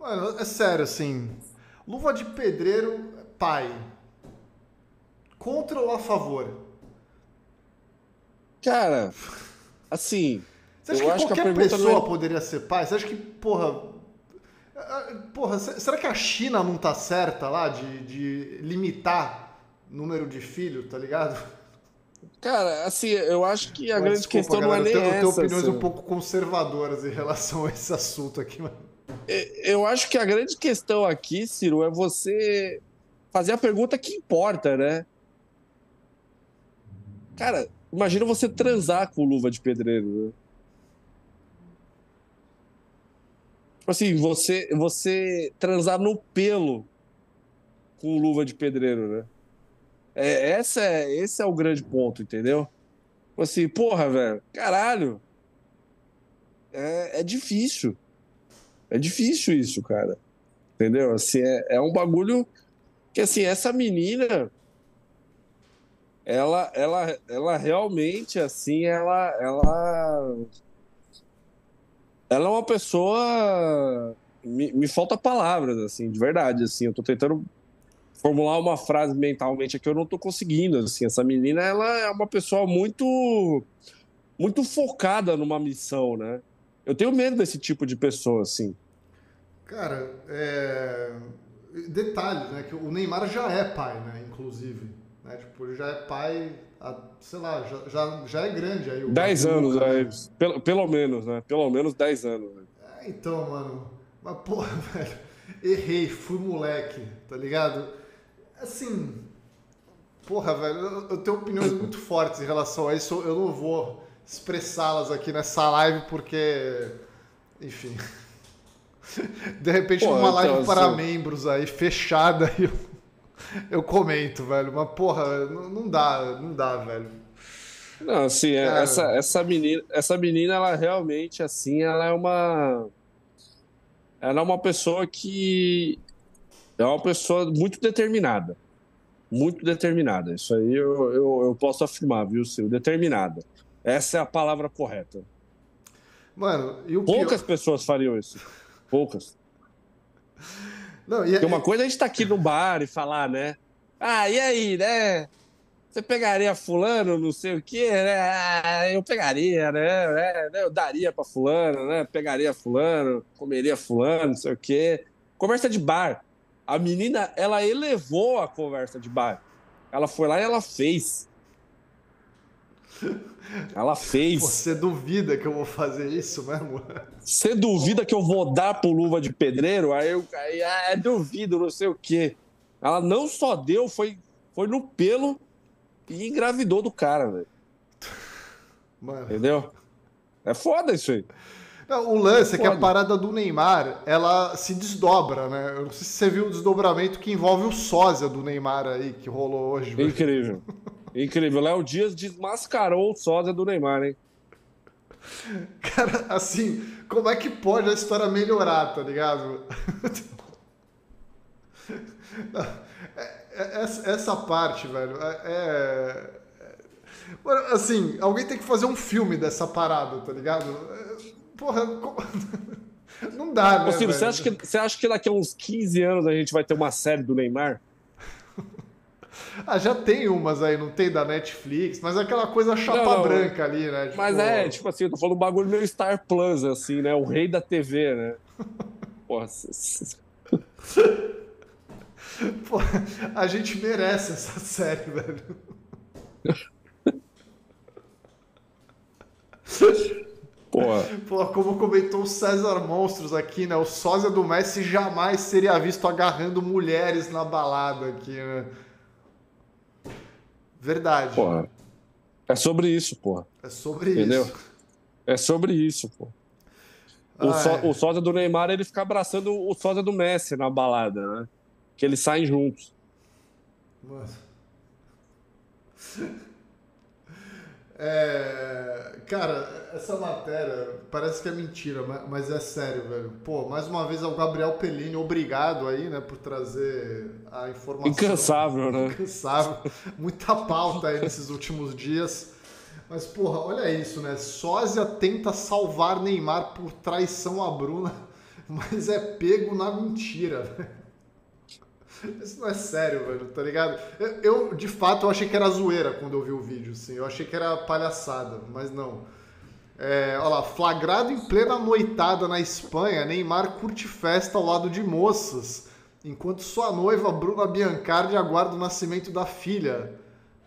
Mano, é sério, assim. Luva de pedreiro, pai. Contra ou a favor? Cara, assim, Você acha Eu que que qualquer pergunta não pessoa é- poderia ser pai? Você acha que, porra. ah, Porra, se- será que a China não tá certa lá de, de limitar número de filhos, tá ligado? cara, assim, eu acho que a Mas grande desculpa, questão galera, não é eu nem tenho, eu tenho essa. opiniões Ciro. um pouco conservadoras em relação a esse assunto aqui, mano. Eu acho que a grande questão aqui, Ciro, é você fazer a pergunta que importa, né? Cara, imagina você transar com luva de pedreiro. né? Tipo assim, você, você transar no pelo com luva de pedreiro, né? É, essa é, esse é o grande ponto, entendeu? Tipo assim, porra, velho, caralho. É, é difícil. É difícil isso, cara. Entendeu? Assim, é, é um bagulho que, assim, essa menina, ela, ela, ela realmente, assim, ela, ela, ela é uma pessoa, me, me falta palavras, assim, de verdade, assim, eu tô tentando formular uma frase mentalmente aqui, eu não tô conseguindo, assim, essa menina, ela é uma pessoa muito, muito focada numa missão, né? Eu tenho medo desse tipo de pessoa, assim. Cara, é... detalhe, né? Que o Neymar já é pai, né? Inclusive. Né? Tipo, ele já é pai, há, sei lá, já, já, já é grande aí. O 10 anos, né? pelo, pelo menos, né? Pelo menos 10 anos. Né? É, então, mano. Mas, porra, <laughs> velho. Errei, fui moleque, tá ligado? Assim. Porra, velho, eu, eu tenho opiniões <laughs> muito fortes em relação a isso. Eu não vou expressá-las aqui nessa live porque. Enfim. <laughs> De repente, Pô, numa live então, para assim... membros aí, fechada, eu, eu comento, velho. Mas, porra, não, não dá, não dá, velho. Não, assim, é, essa, essa, menina, essa menina, ela realmente, assim, ela é uma. Ela é uma pessoa que. É uma pessoa muito determinada. Muito determinada. Isso aí eu, eu, eu posso afirmar, viu, Sil? Determinada. Essa é a palavra correta. Mano, e o Poucas pior... pessoas fariam isso. Poucas. <laughs> Não, e, Porque uma coisa é a gente tá aqui no bar e falar, né? Ah, e aí, né? Você pegaria fulano, não sei o quê, né? Ah, eu pegaria, né? É, eu daria para fulano, né? Pegaria fulano, comeria fulano, não sei o quê. Conversa de bar. A menina, ela elevou a conversa de bar. Ela foi lá e ela fez. Ela fez. Você duvida que eu vou fazer isso mesmo? Você duvida que eu vou dar pro luva de pedreiro? Aí eu aí, ah, duvido, não sei o quê. Ela não só deu, foi, foi no pelo e engravidou do cara, velho. Entendeu? É foda isso aí. Não, o lance é, é que a parada do Neymar, ela se desdobra, né? Eu não sei se você viu o desdobramento que envolve o sósia do Neymar aí, que rolou hoje. Incrível. <laughs> Incrível. Léo Dias desmascarou o sósia do Neymar, hein? Cara, assim, como é que pode a história melhorar, tá ligado? É, é, essa, parte, velho, é, é, Assim, alguém tem que fazer um filme dessa parada, tá ligado? Porra, <laughs> não dá, né? Ô, Ciro, você acha, que, você acha que daqui a uns 15 anos a gente vai ter uma série do Neymar? <laughs> Ah, já tem umas aí, não tem da Netflix, mas é aquela coisa chapa não, não, branca ali, né? Tipo... Mas é, tipo assim, eu tô falando um bagulho meio Star Plus, assim, né? O rei da TV, né? <laughs> Porra. <laughs> Pô, a gente merece essa série, velho. Porra. Pô, como comentou o César Monstros aqui, né? O sósia do Messi jamais seria visto agarrando mulheres na balada aqui, né? Verdade. Porra. É sobre isso, porra. É sobre Entendeu? isso. É sobre isso, pô. O, ah, é. o sósia do Neymar, ele fica abraçando o sósia do Messi na balada, né? Que eles saem juntos. Mano. É, cara, essa matéria parece que é mentira, mas é sério, velho. Pô, mais uma vez ao Gabriel Pellini, obrigado aí, né, por trazer a informação. Incansável, né? Incansável. Muita pauta aí nesses últimos dias. Mas, porra, olha isso, né? Sósia tenta salvar Neymar por traição a Bruna, <laughs> mas é pego na mentira, velho. Isso não é sério, velho, tá ligado? Eu, eu, de fato, eu achei que era zoeira quando eu vi o vídeo, assim. Eu achei que era palhaçada, mas não. É, olha lá, flagrado em plena noitada na Espanha, Neymar curte festa ao lado de moças, enquanto sua noiva, Bruna Biancardi, aguarda o nascimento da filha,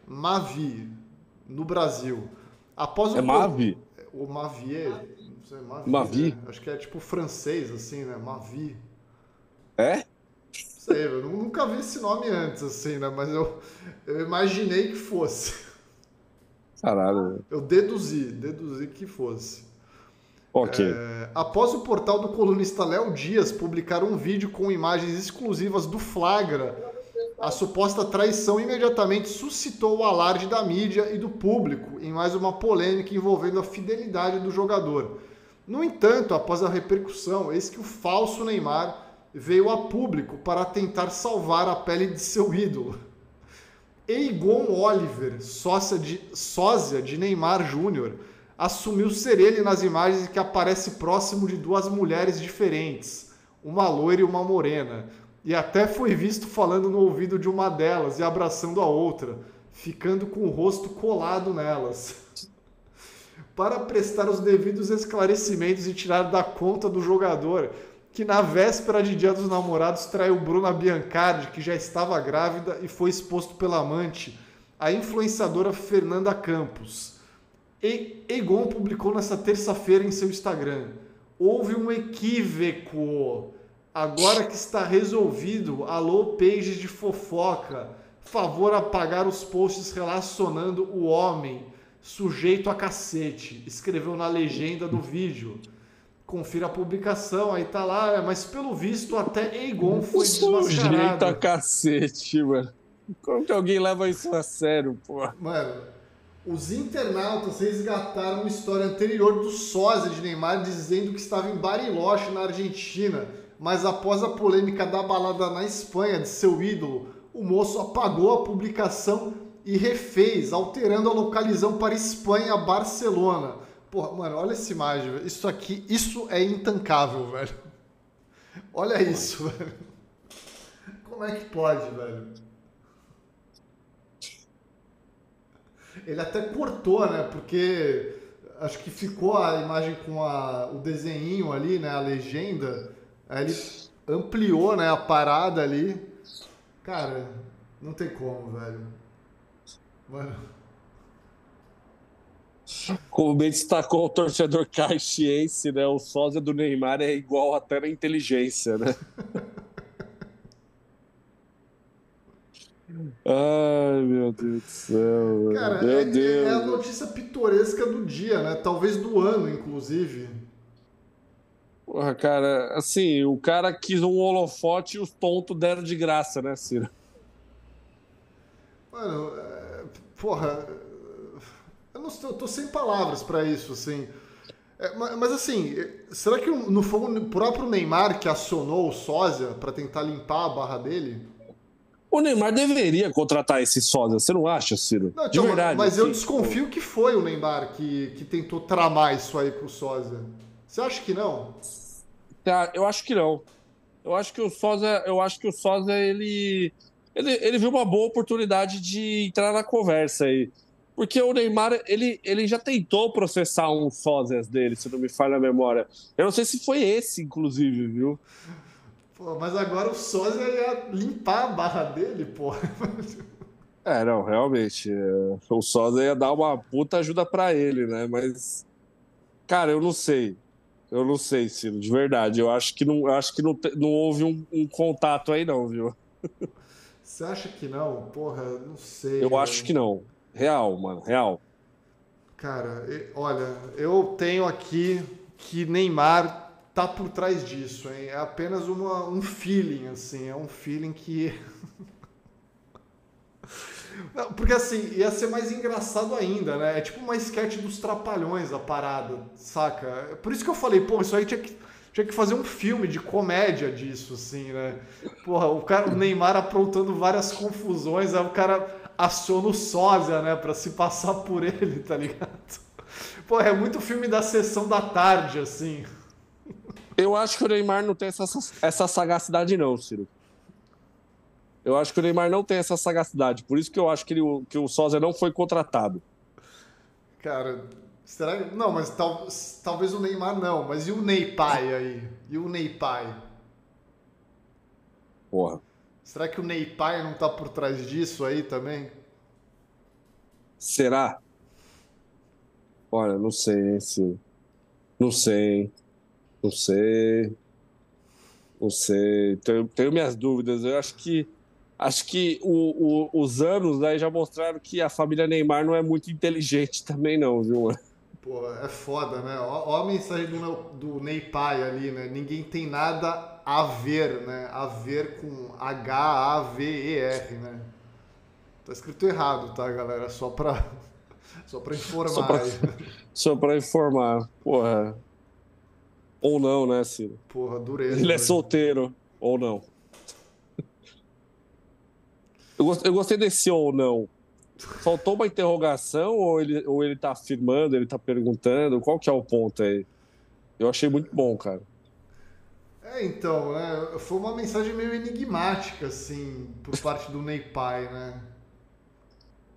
Mavi, no Brasil. Após o... É Mavi? O Mavier, não sei, Mavi. Mavi? Né? Acho que é tipo francês, assim, né? Mavi. É? Sei, eu nunca vi esse nome antes, assim, né? Mas eu, eu imaginei que fosse. Caralho. Eu deduzi, deduzi que fosse. Ok. É, após o portal do colunista Léo Dias publicar um vídeo com imagens exclusivas do Flagra, a suposta traição imediatamente suscitou o alarde da mídia e do público em mais uma polêmica envolvendo a fidelidade do jogador. No entanto, após a repercussão, eis que o falso Neymar veio a público para tentar salvar a pele de seu ídolo. Eigon Oliver, sócia de, sósia de Neymar Júnior, assumiu ser ele nas imagens que aparece próximo de duas mulheres diferentes, uma loira e uma morena, e até foi visto falando no ouvido de uma delas e abraçando a outra, ficando com o rosto colado nelas. Para prestar os devidos esclarecimentos e tirar da conta do jogador que na véspera de Dia dos Namorados traiu Bruna Biancardi, que já estava grávida e foi exposto pela amante, a influenciadora Fernanda Campos. E Egon publicou nesta terça-feira em seu Instagram: Houve um equívoco. Agora que está resolvido, alô, pages de fofoca. Favor apagar os posts relacionando o homem sujeito a cacete. Escreveu na legenda do vídeo. Confira a publicação, aí tá lá, é, mas pelo visto até Egon foi a desmascarado. cacete, mano. Como que alguém leva isso a sério, pô? Mano, os internautas resgataram uma história anterior do sósia de Neymar dizendo que estava em Bariloche, na Argentina, mas após a polêmica da balada na Espanha de seu ídolo, o moço apagou a publicação e refez, alterando a localização para Espanha, Barcelona. Porra, mano, olha essa imagem, velho. Isso aqui, isso é intancável, velho. Olha isso, velho. Como é que pode, velho? Ele até cortou, né? Porque acho que ficou a imagem com a, o desenho ali, né? A legenda. Aí ele ampliou, né? A parada ali. Cara, não tem como, velho. Mano. Como bem destacou o torcedor caxiense, né? O sósia do Neymar é igual até na inteligência, né? <laughs> Ai, meu Deus do céu. Cara, meu é, Deus. é a notícia pitoresca do dia, né? Talvez do ano, inclusive. Porra, cara, assim, o cara quis um holofote e os tontos deram de graça, né, Ciro? Mano, é, porra, não eu tô sem palavras pra isso, assim. É, ma- mas, assim, será que não foi o próprio Neymar que acionou o sósia pra tentar limpar a barra dele? O Neymar deveria contratar esse sósia, você não acha, Ciro? Não, de verdade. mas eu assim, desconfio que foi o Neymar que, que tentou tramar isso aí pro sósia. Você acha que não? Tá, eu acho que não. Eu acho que o Sosa, eu acho que o Sosa ele, ele, ele viu uma boa oportunidade de entrar na conversa aí. Porque o Neymar, ele, ele já tentou processar uns sósias dele, se não me falha a memória. Eu não sei se foi esse, inclusive, viu? Pô, mas agora o sósia ia limpar a barra dele, pô. <laughs> É, não, realmente. é, O Sosa ia dar uma puta ajuda pra ele, né? Mas, cara, eu não sei. Eu não sei, Ciro, de verdade. Eu acho que não, acho que não, não houve um, um contato aí, não, viu? Você acha que não? Porra, não sei. Eu acho que não. Real, mano, real. Cara, olha, eu tenho aqui que Neymar tá por trás disso, hein? É apenas uma, um feeling, assim, é um feeling que. <laughs> Porque assim, ia ser mais engraçado ainda, né? É tipo uma sketch dos trapalhões a parada, saca? É Por isso que eu falei, pô, isso aí tinha que, tinha que fazer um filme de comédia disso, assim, né? Porra, o, cara, o Neymar aprontando várias confusões, aí o cara aciona o sósia, né, pra se passar por ele, tá ligado? Pô, é muito filme da sessão da tarde, assim. Eu acho que o Neymar não tem essa, essa sagacidade, não, Ciro. Eu acho que o Neymar não tem essa sagacidade. Por isso que eu acho que, ele, que o Sosa não foi contratado. Cara, será que... Não, mas tal, talvez o Neymar não, mas e o Ney Pai aí? E o Ney Pai? Porra. Será que o Ney Pai não tá por trás disso aí também? Será? Olha, não sei, Ciro. Não sei? Não sei. Não sei. Tenho, tenho minhas dúvidas. Eu acho que acho que o- o- os anos aí já mostraram que a família Neymar não é muito inteligente <laughs> também, não, viu, mano? Pô, é foda, né? Ó, ó a mensagem do, do Ney Pai ali, né? Ninguém tem nada a ver, né? A ver com H-A-V-E-R, né? Tá escrito errado, tá, galera? Só pra, <laughs> só pra informar. Só <laughs> pra, só pra informar. Porra. Ou não, né, Ciro? Porra, dureza. Ele é solteiro. Ou não. Eu gostei desse ou não. Faltou uma interrogação ou ele, ou ele tá afirmando, ele tá perguntando? Qual que é o ponto aí? Eu achei muito bom, cara. É, então, né? Foi uma mensagem meio enigmática, assim, por parte do Ney Pai, né?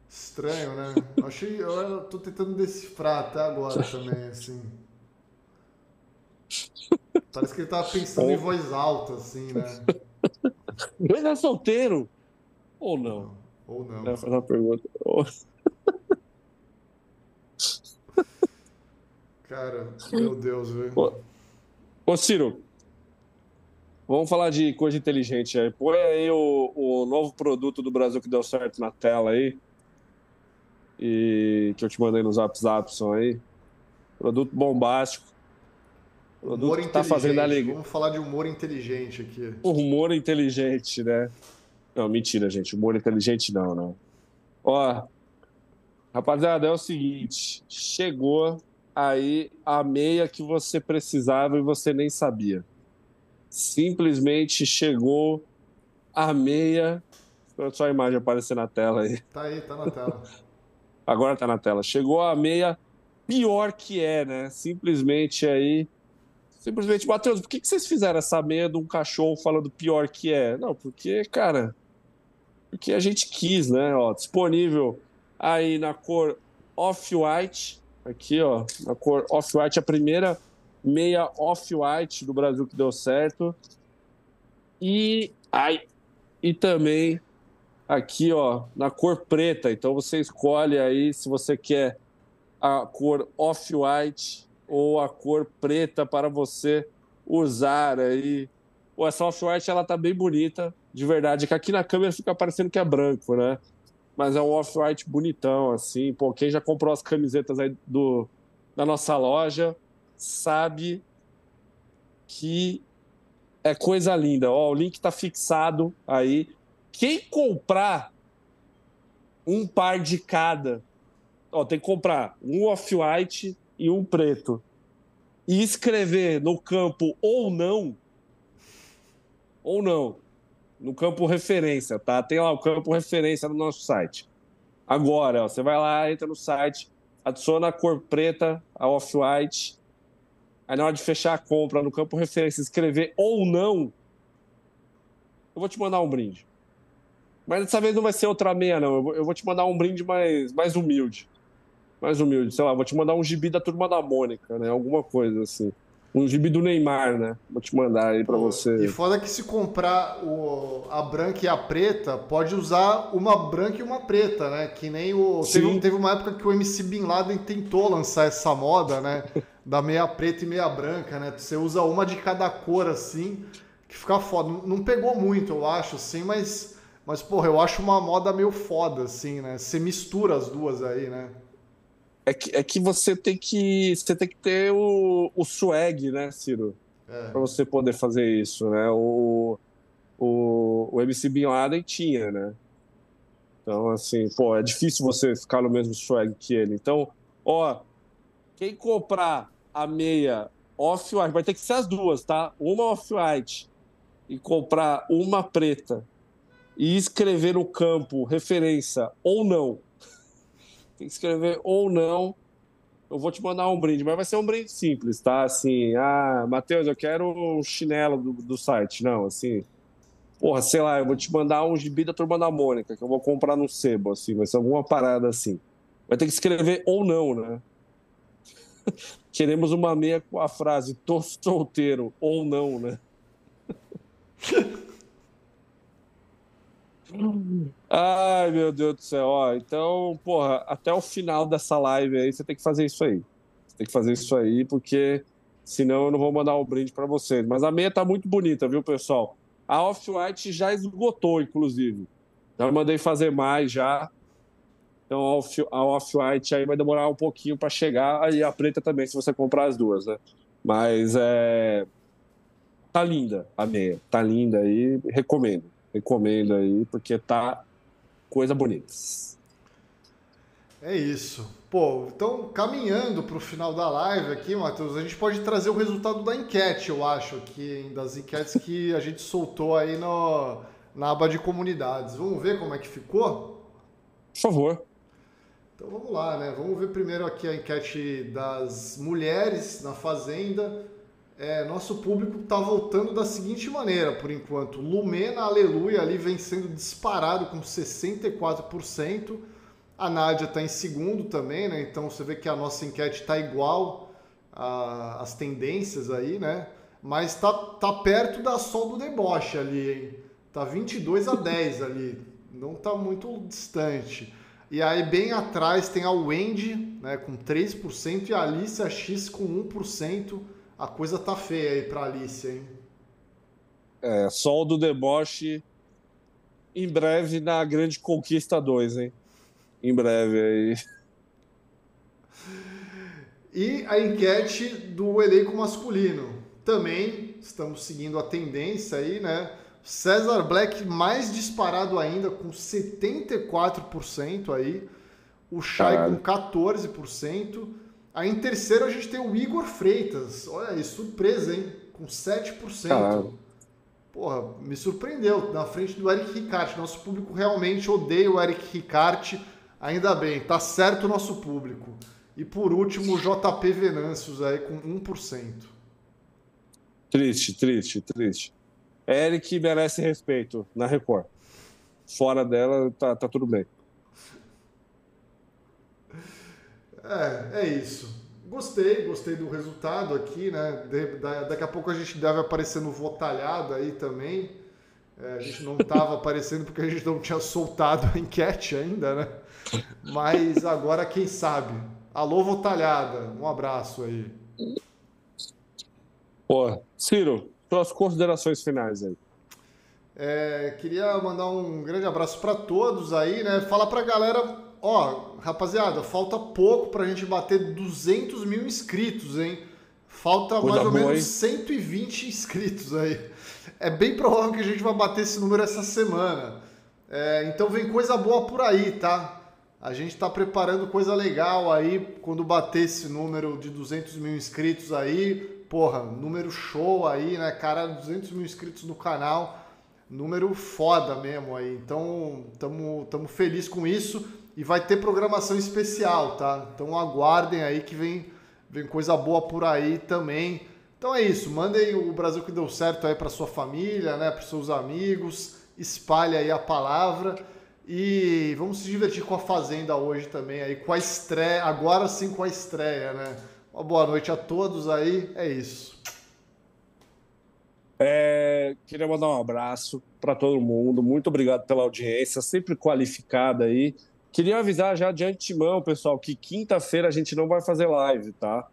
Estranho, né? Eu achei. Eu tô tentando decifrar até agora também, assim. Parece que ele tava pensando em voz alta, assim, né? Ele é solteiro? Ou não? Ou não. É, fazer uma pergunta. Cara, meu Deus, velho. Ô, ô, Ciro, vamos falar de coisa inteligente aí. Põe aí o, o novo produto do Brasil que deu certo na tela aí. E que eu te mandei nos WhatsApp aí. Produto bombástico. Produto humor que tá fazendo alegria. Vamos falar de humor inteligente aqui. Humor inteligente, né? Não, mentira, gente. Humor inteligente não, não. Ó, rapaziada, é o seguinte: chegou aí a meia que você precisava e você nem sabia. Simplesmente chegou a meia. Só a imagem aparecer na tela aí. Tá aí, tá na tela. <laughs> Agora tá na tela. Chegou a meia pior que é, né? Simplesmente aí. Simplesmente, Matheus, por que, que vocês fizeram essa meia de um cachorro falando pior que é? Não, porque, cara, porque a gente quis, né? Ó, disponível aí na cor off-white, aqui, ó, na cor off-white, a primeira meia off-white do Brasil que deu certo. E ai, e também aqui, ó, na cor preta. Então você escolhe aí se você quer a cor off-white ou a cor preta para você usar aí. Pô, essa off-white ela tá bem bonita de verdade, que aqui na câmera fica parecendo que é branco, né? Mas é um off-white bonitão, assim. Pô, quem já comprou as camisetas aí do, da nossa loja sabe que é coisa linda. Ó, o link tá fixado aí. Quem comprar um par de cada, ó, tem que comprar um off-white e um preto. E escrever no campo ou não, ou não, no campo referência, tá? Tem lá o campo referência no nosso site. Agora, ó, você vai lá, entra no site, adiciona a cor preta, a off-white. Aí na hora de fechar a compra, no campo referência, escrever ou não, eu vou te mandar um brinde. Mas dessa vez não vai ser outra meia, não. Eu vou, eu vou te mandar um brinde mais, mais humilde. Mais humilde. Sei lá, vou te mandar um gibi da turma da Mônica, né? Alguma coisa assim um gibi do Neymar, né? Vou te mandar aí para você. E foda que se comprar o, a branca e a preta, pode usar uma branca e uma preta, né? Que nem o. Teve, teve, uma época que o MC Bin Laden tentou lançar essa moda, né? <laughs> Da meia preta e meia branca, né? Você usa uma de cada cor assim, que fica foda. Não pegou muito, eu acho, assim, mas. Mas, porra, eu acho uma moda meio foda, assim, né? Você mistura as duas aí, né? É que, é que você tem que você tem que ter o, o swag, né, Ciro? É. Para você poder fazer isso, né? O, o, o MC Bin Laden tinha, né? Então, assim, pô, é difícil você ficar no mesmo swag que ele. Então, ó, quem comprar a meia off-white, vai ter que ser as duas, tá? Uma off-white e comprar uma preta e escrever no campo referência ou não tem que escrever ou não. Eu vou te mandar um brinde, mas vai ser um brinde simples, tá? Assim, ah, Matheus, eu quero um chinelo do, do site. Não, assim, porra, sei lá, eu vou te mandar um gibi da turma da Mônica, que eu vou comprar no sebo, assim, vai ser alguma parada assim. Vai ter que escrever ou não, né? <laughs> Queremos uma meia com a frase tô solteiro ou não, né? <laughs> Ai, meu Deus do céu. Ó, então, porra, até o final dessa live aí, você tem que fazer isso aí. Você tem que fazer isso aí, porque senão eu não vou mandar um brinde para vocês. Mas a meia tá muito bonita, viu, pessoal? A Off-White já esgotou, inclusive. Já mandei fazer mais já. Então a Off-White aí vai demorar um pouquinho para chegar, e a preta também, se você comprar as duas, né? Mas é. Tá linda a meia. Tá linda aí. Recomendo. Recomendo aí, porque tá coisa bonita. É isso. Pô, então caminhando para o final da live aqui, Matheus, a gente pode trazer o resultado da enquete, eu acho, aqui, das enquetes que a gente soltou aí no, na aba de comunidades. Vamos ver como é que ficou? Por favor. Então vamos lá, né? Vamos ver primeiro aqui a enquete das mulheres na Fazenda. É, nosso público está voltando da seguinte maneira, por enquanto. Lumena, aleluia, ali vem sendo disparado com 64%. A Nádia está em segundo também, né? Então você vê que a nossa enquete está igual às tendências aí, né? Mas tá, tá perto da sol do deboche ali, hein? Tá 22 a 10 <laughs> ali. Não tá muito distante. E aí bem atrás tem a Wendy, né, com 3% e a Alicia X com 1%. A coisa tá feia aí pra Alicia, hein? É, sol do deboche em breve na Grande Conquista 2, hein? Em breve aí. E a enquete do elenco masculino. Também estamos seguindo a tendência aí, né? César Black mais disparado ainda, com 74% aí. O Chay com 14%. Aí em terceiro a gente tem o Igor Freitas. Olha aí, surpresa, hein? Com 7%. Caralho. Porra, me surpreendeu. Na frente do Eric Ricarte. Nosso público realmente odeia o Eric Ricarte. Ainda bem, tá certo o nosso público. E por último, o JP Venâncios aí com 1%. Triste, triste, triste. Eric merece respeito na Record. Fora dela, tá, tá tudo bem. É, é isso. Gostei, gostei do resultado aqui, né? daqui a pouco a gente deve aparecer no Votalhado aí também. É, a gente não estava aparecendo porque a gente não tinha soltado a enquete ainda, né? Mas agora, quem sabe? Alô, Votalhada, um abraço aí. Pô, Ciro, suas considerações finais aí. É, queria mandar um grande abraço para todos aí, né? Falar para a galera, ó, rapaziada, falta pouco para a gente bater 200 mil inscritos, hein? Falta Coisa mais ou boa, menos hein? 120 inscritos aí. É bem provável que a gente vai bater esse número essa semana. É, então vem coisa boa por aí, tá? A gente está preparando coisa legal aí quando bater esse número de 200 mil inscritos aí porra, número show aí, né, cara? 200 mil inscritos no canal, número foda mesmo aí. Então, tamo, tamo feliz com isso e vai ter programação especial, tá? Então aguardem aí que vem, vem coisa boa por aí também. Então é isso, mandem o Brasil que deu certo aí para sua família, né, para seus amigos, espalhe aí a palavra e vamos se divertir com a Fazenda hoje também aí, com a estreia, agora sim com a estreia, né? Uma boa noite a todos aí. É isso. É, queria mandar um abraço para todo mundo. Muito obrigado pela audiência, sempre qualificada aí. Queria avisar já de antemão, pessoal, que quinta-feira a gente não vai fazer live, tá?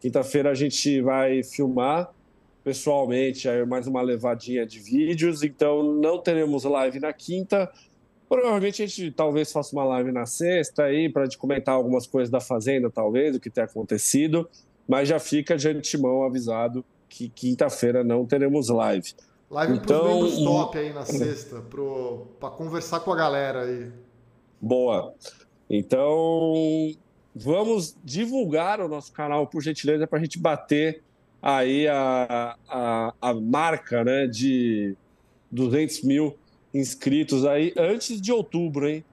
Quinta-feira a gente vai filmar pessoalmente aí mais uma levadinha de vídeos, então não teremos live na quinta. Provavelmente a gente talvez faça uma live na sexta aí para gente comentar algumas coisas da Fazenda, talvez, o que tem acontecido, mas já fica de antemão avisado que quinta-feira não teremos live. Live então, para os membros top aí na sexta, para conversar com a galera aí. Boa. Então, vamos divulgar o nosso canal, por gentileza, para a gente bater aí a, a, a marca né, de 200 mil inscritos aí antes de outubro, hein?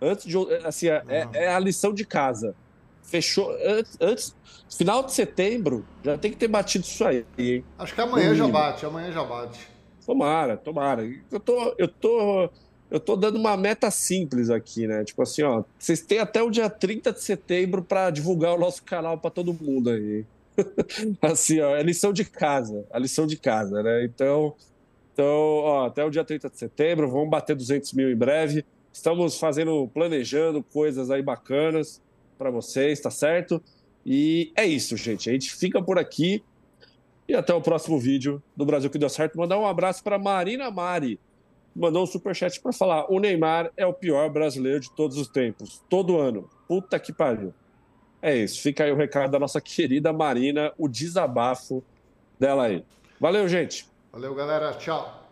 Antes de assim, é, é, é a lição de casa. Fechou antes, antes, final de setembro, já tem que ter batido isso aí, hein? Acho que amanhã já bate, amanhã já bate. Tomara, tomara. Eu tô, eu tô, eu tô dando uma meta simples aqui, né? Tipo assim, ó, vocês têm até o dia 30 de setembro para divulgar o nosso canal para todo mundo aí. <laughs> assim, ó, é lição de casa, a lição de casa, né? Então, então, ó, até o dia 30 de setembro, vamos bater 200 mil em breve. Estamos fazendo, planejando coisas aí bacanas para vocês, tá certo? E é isso, gente. A gente fica por aqui e até o próximo vídeo do Brasil que deu certo. Mandar um abraço para Marina Mari. Mandou um superchat para falar: o Neymar é o pior brasileiro de todos os tempos, todo ano. Puta que pariu. É isso. Fica aí o recado da nossa querida Marina, o desabafo dela aí. Valeu, gente. Valeu, galera. Tchau.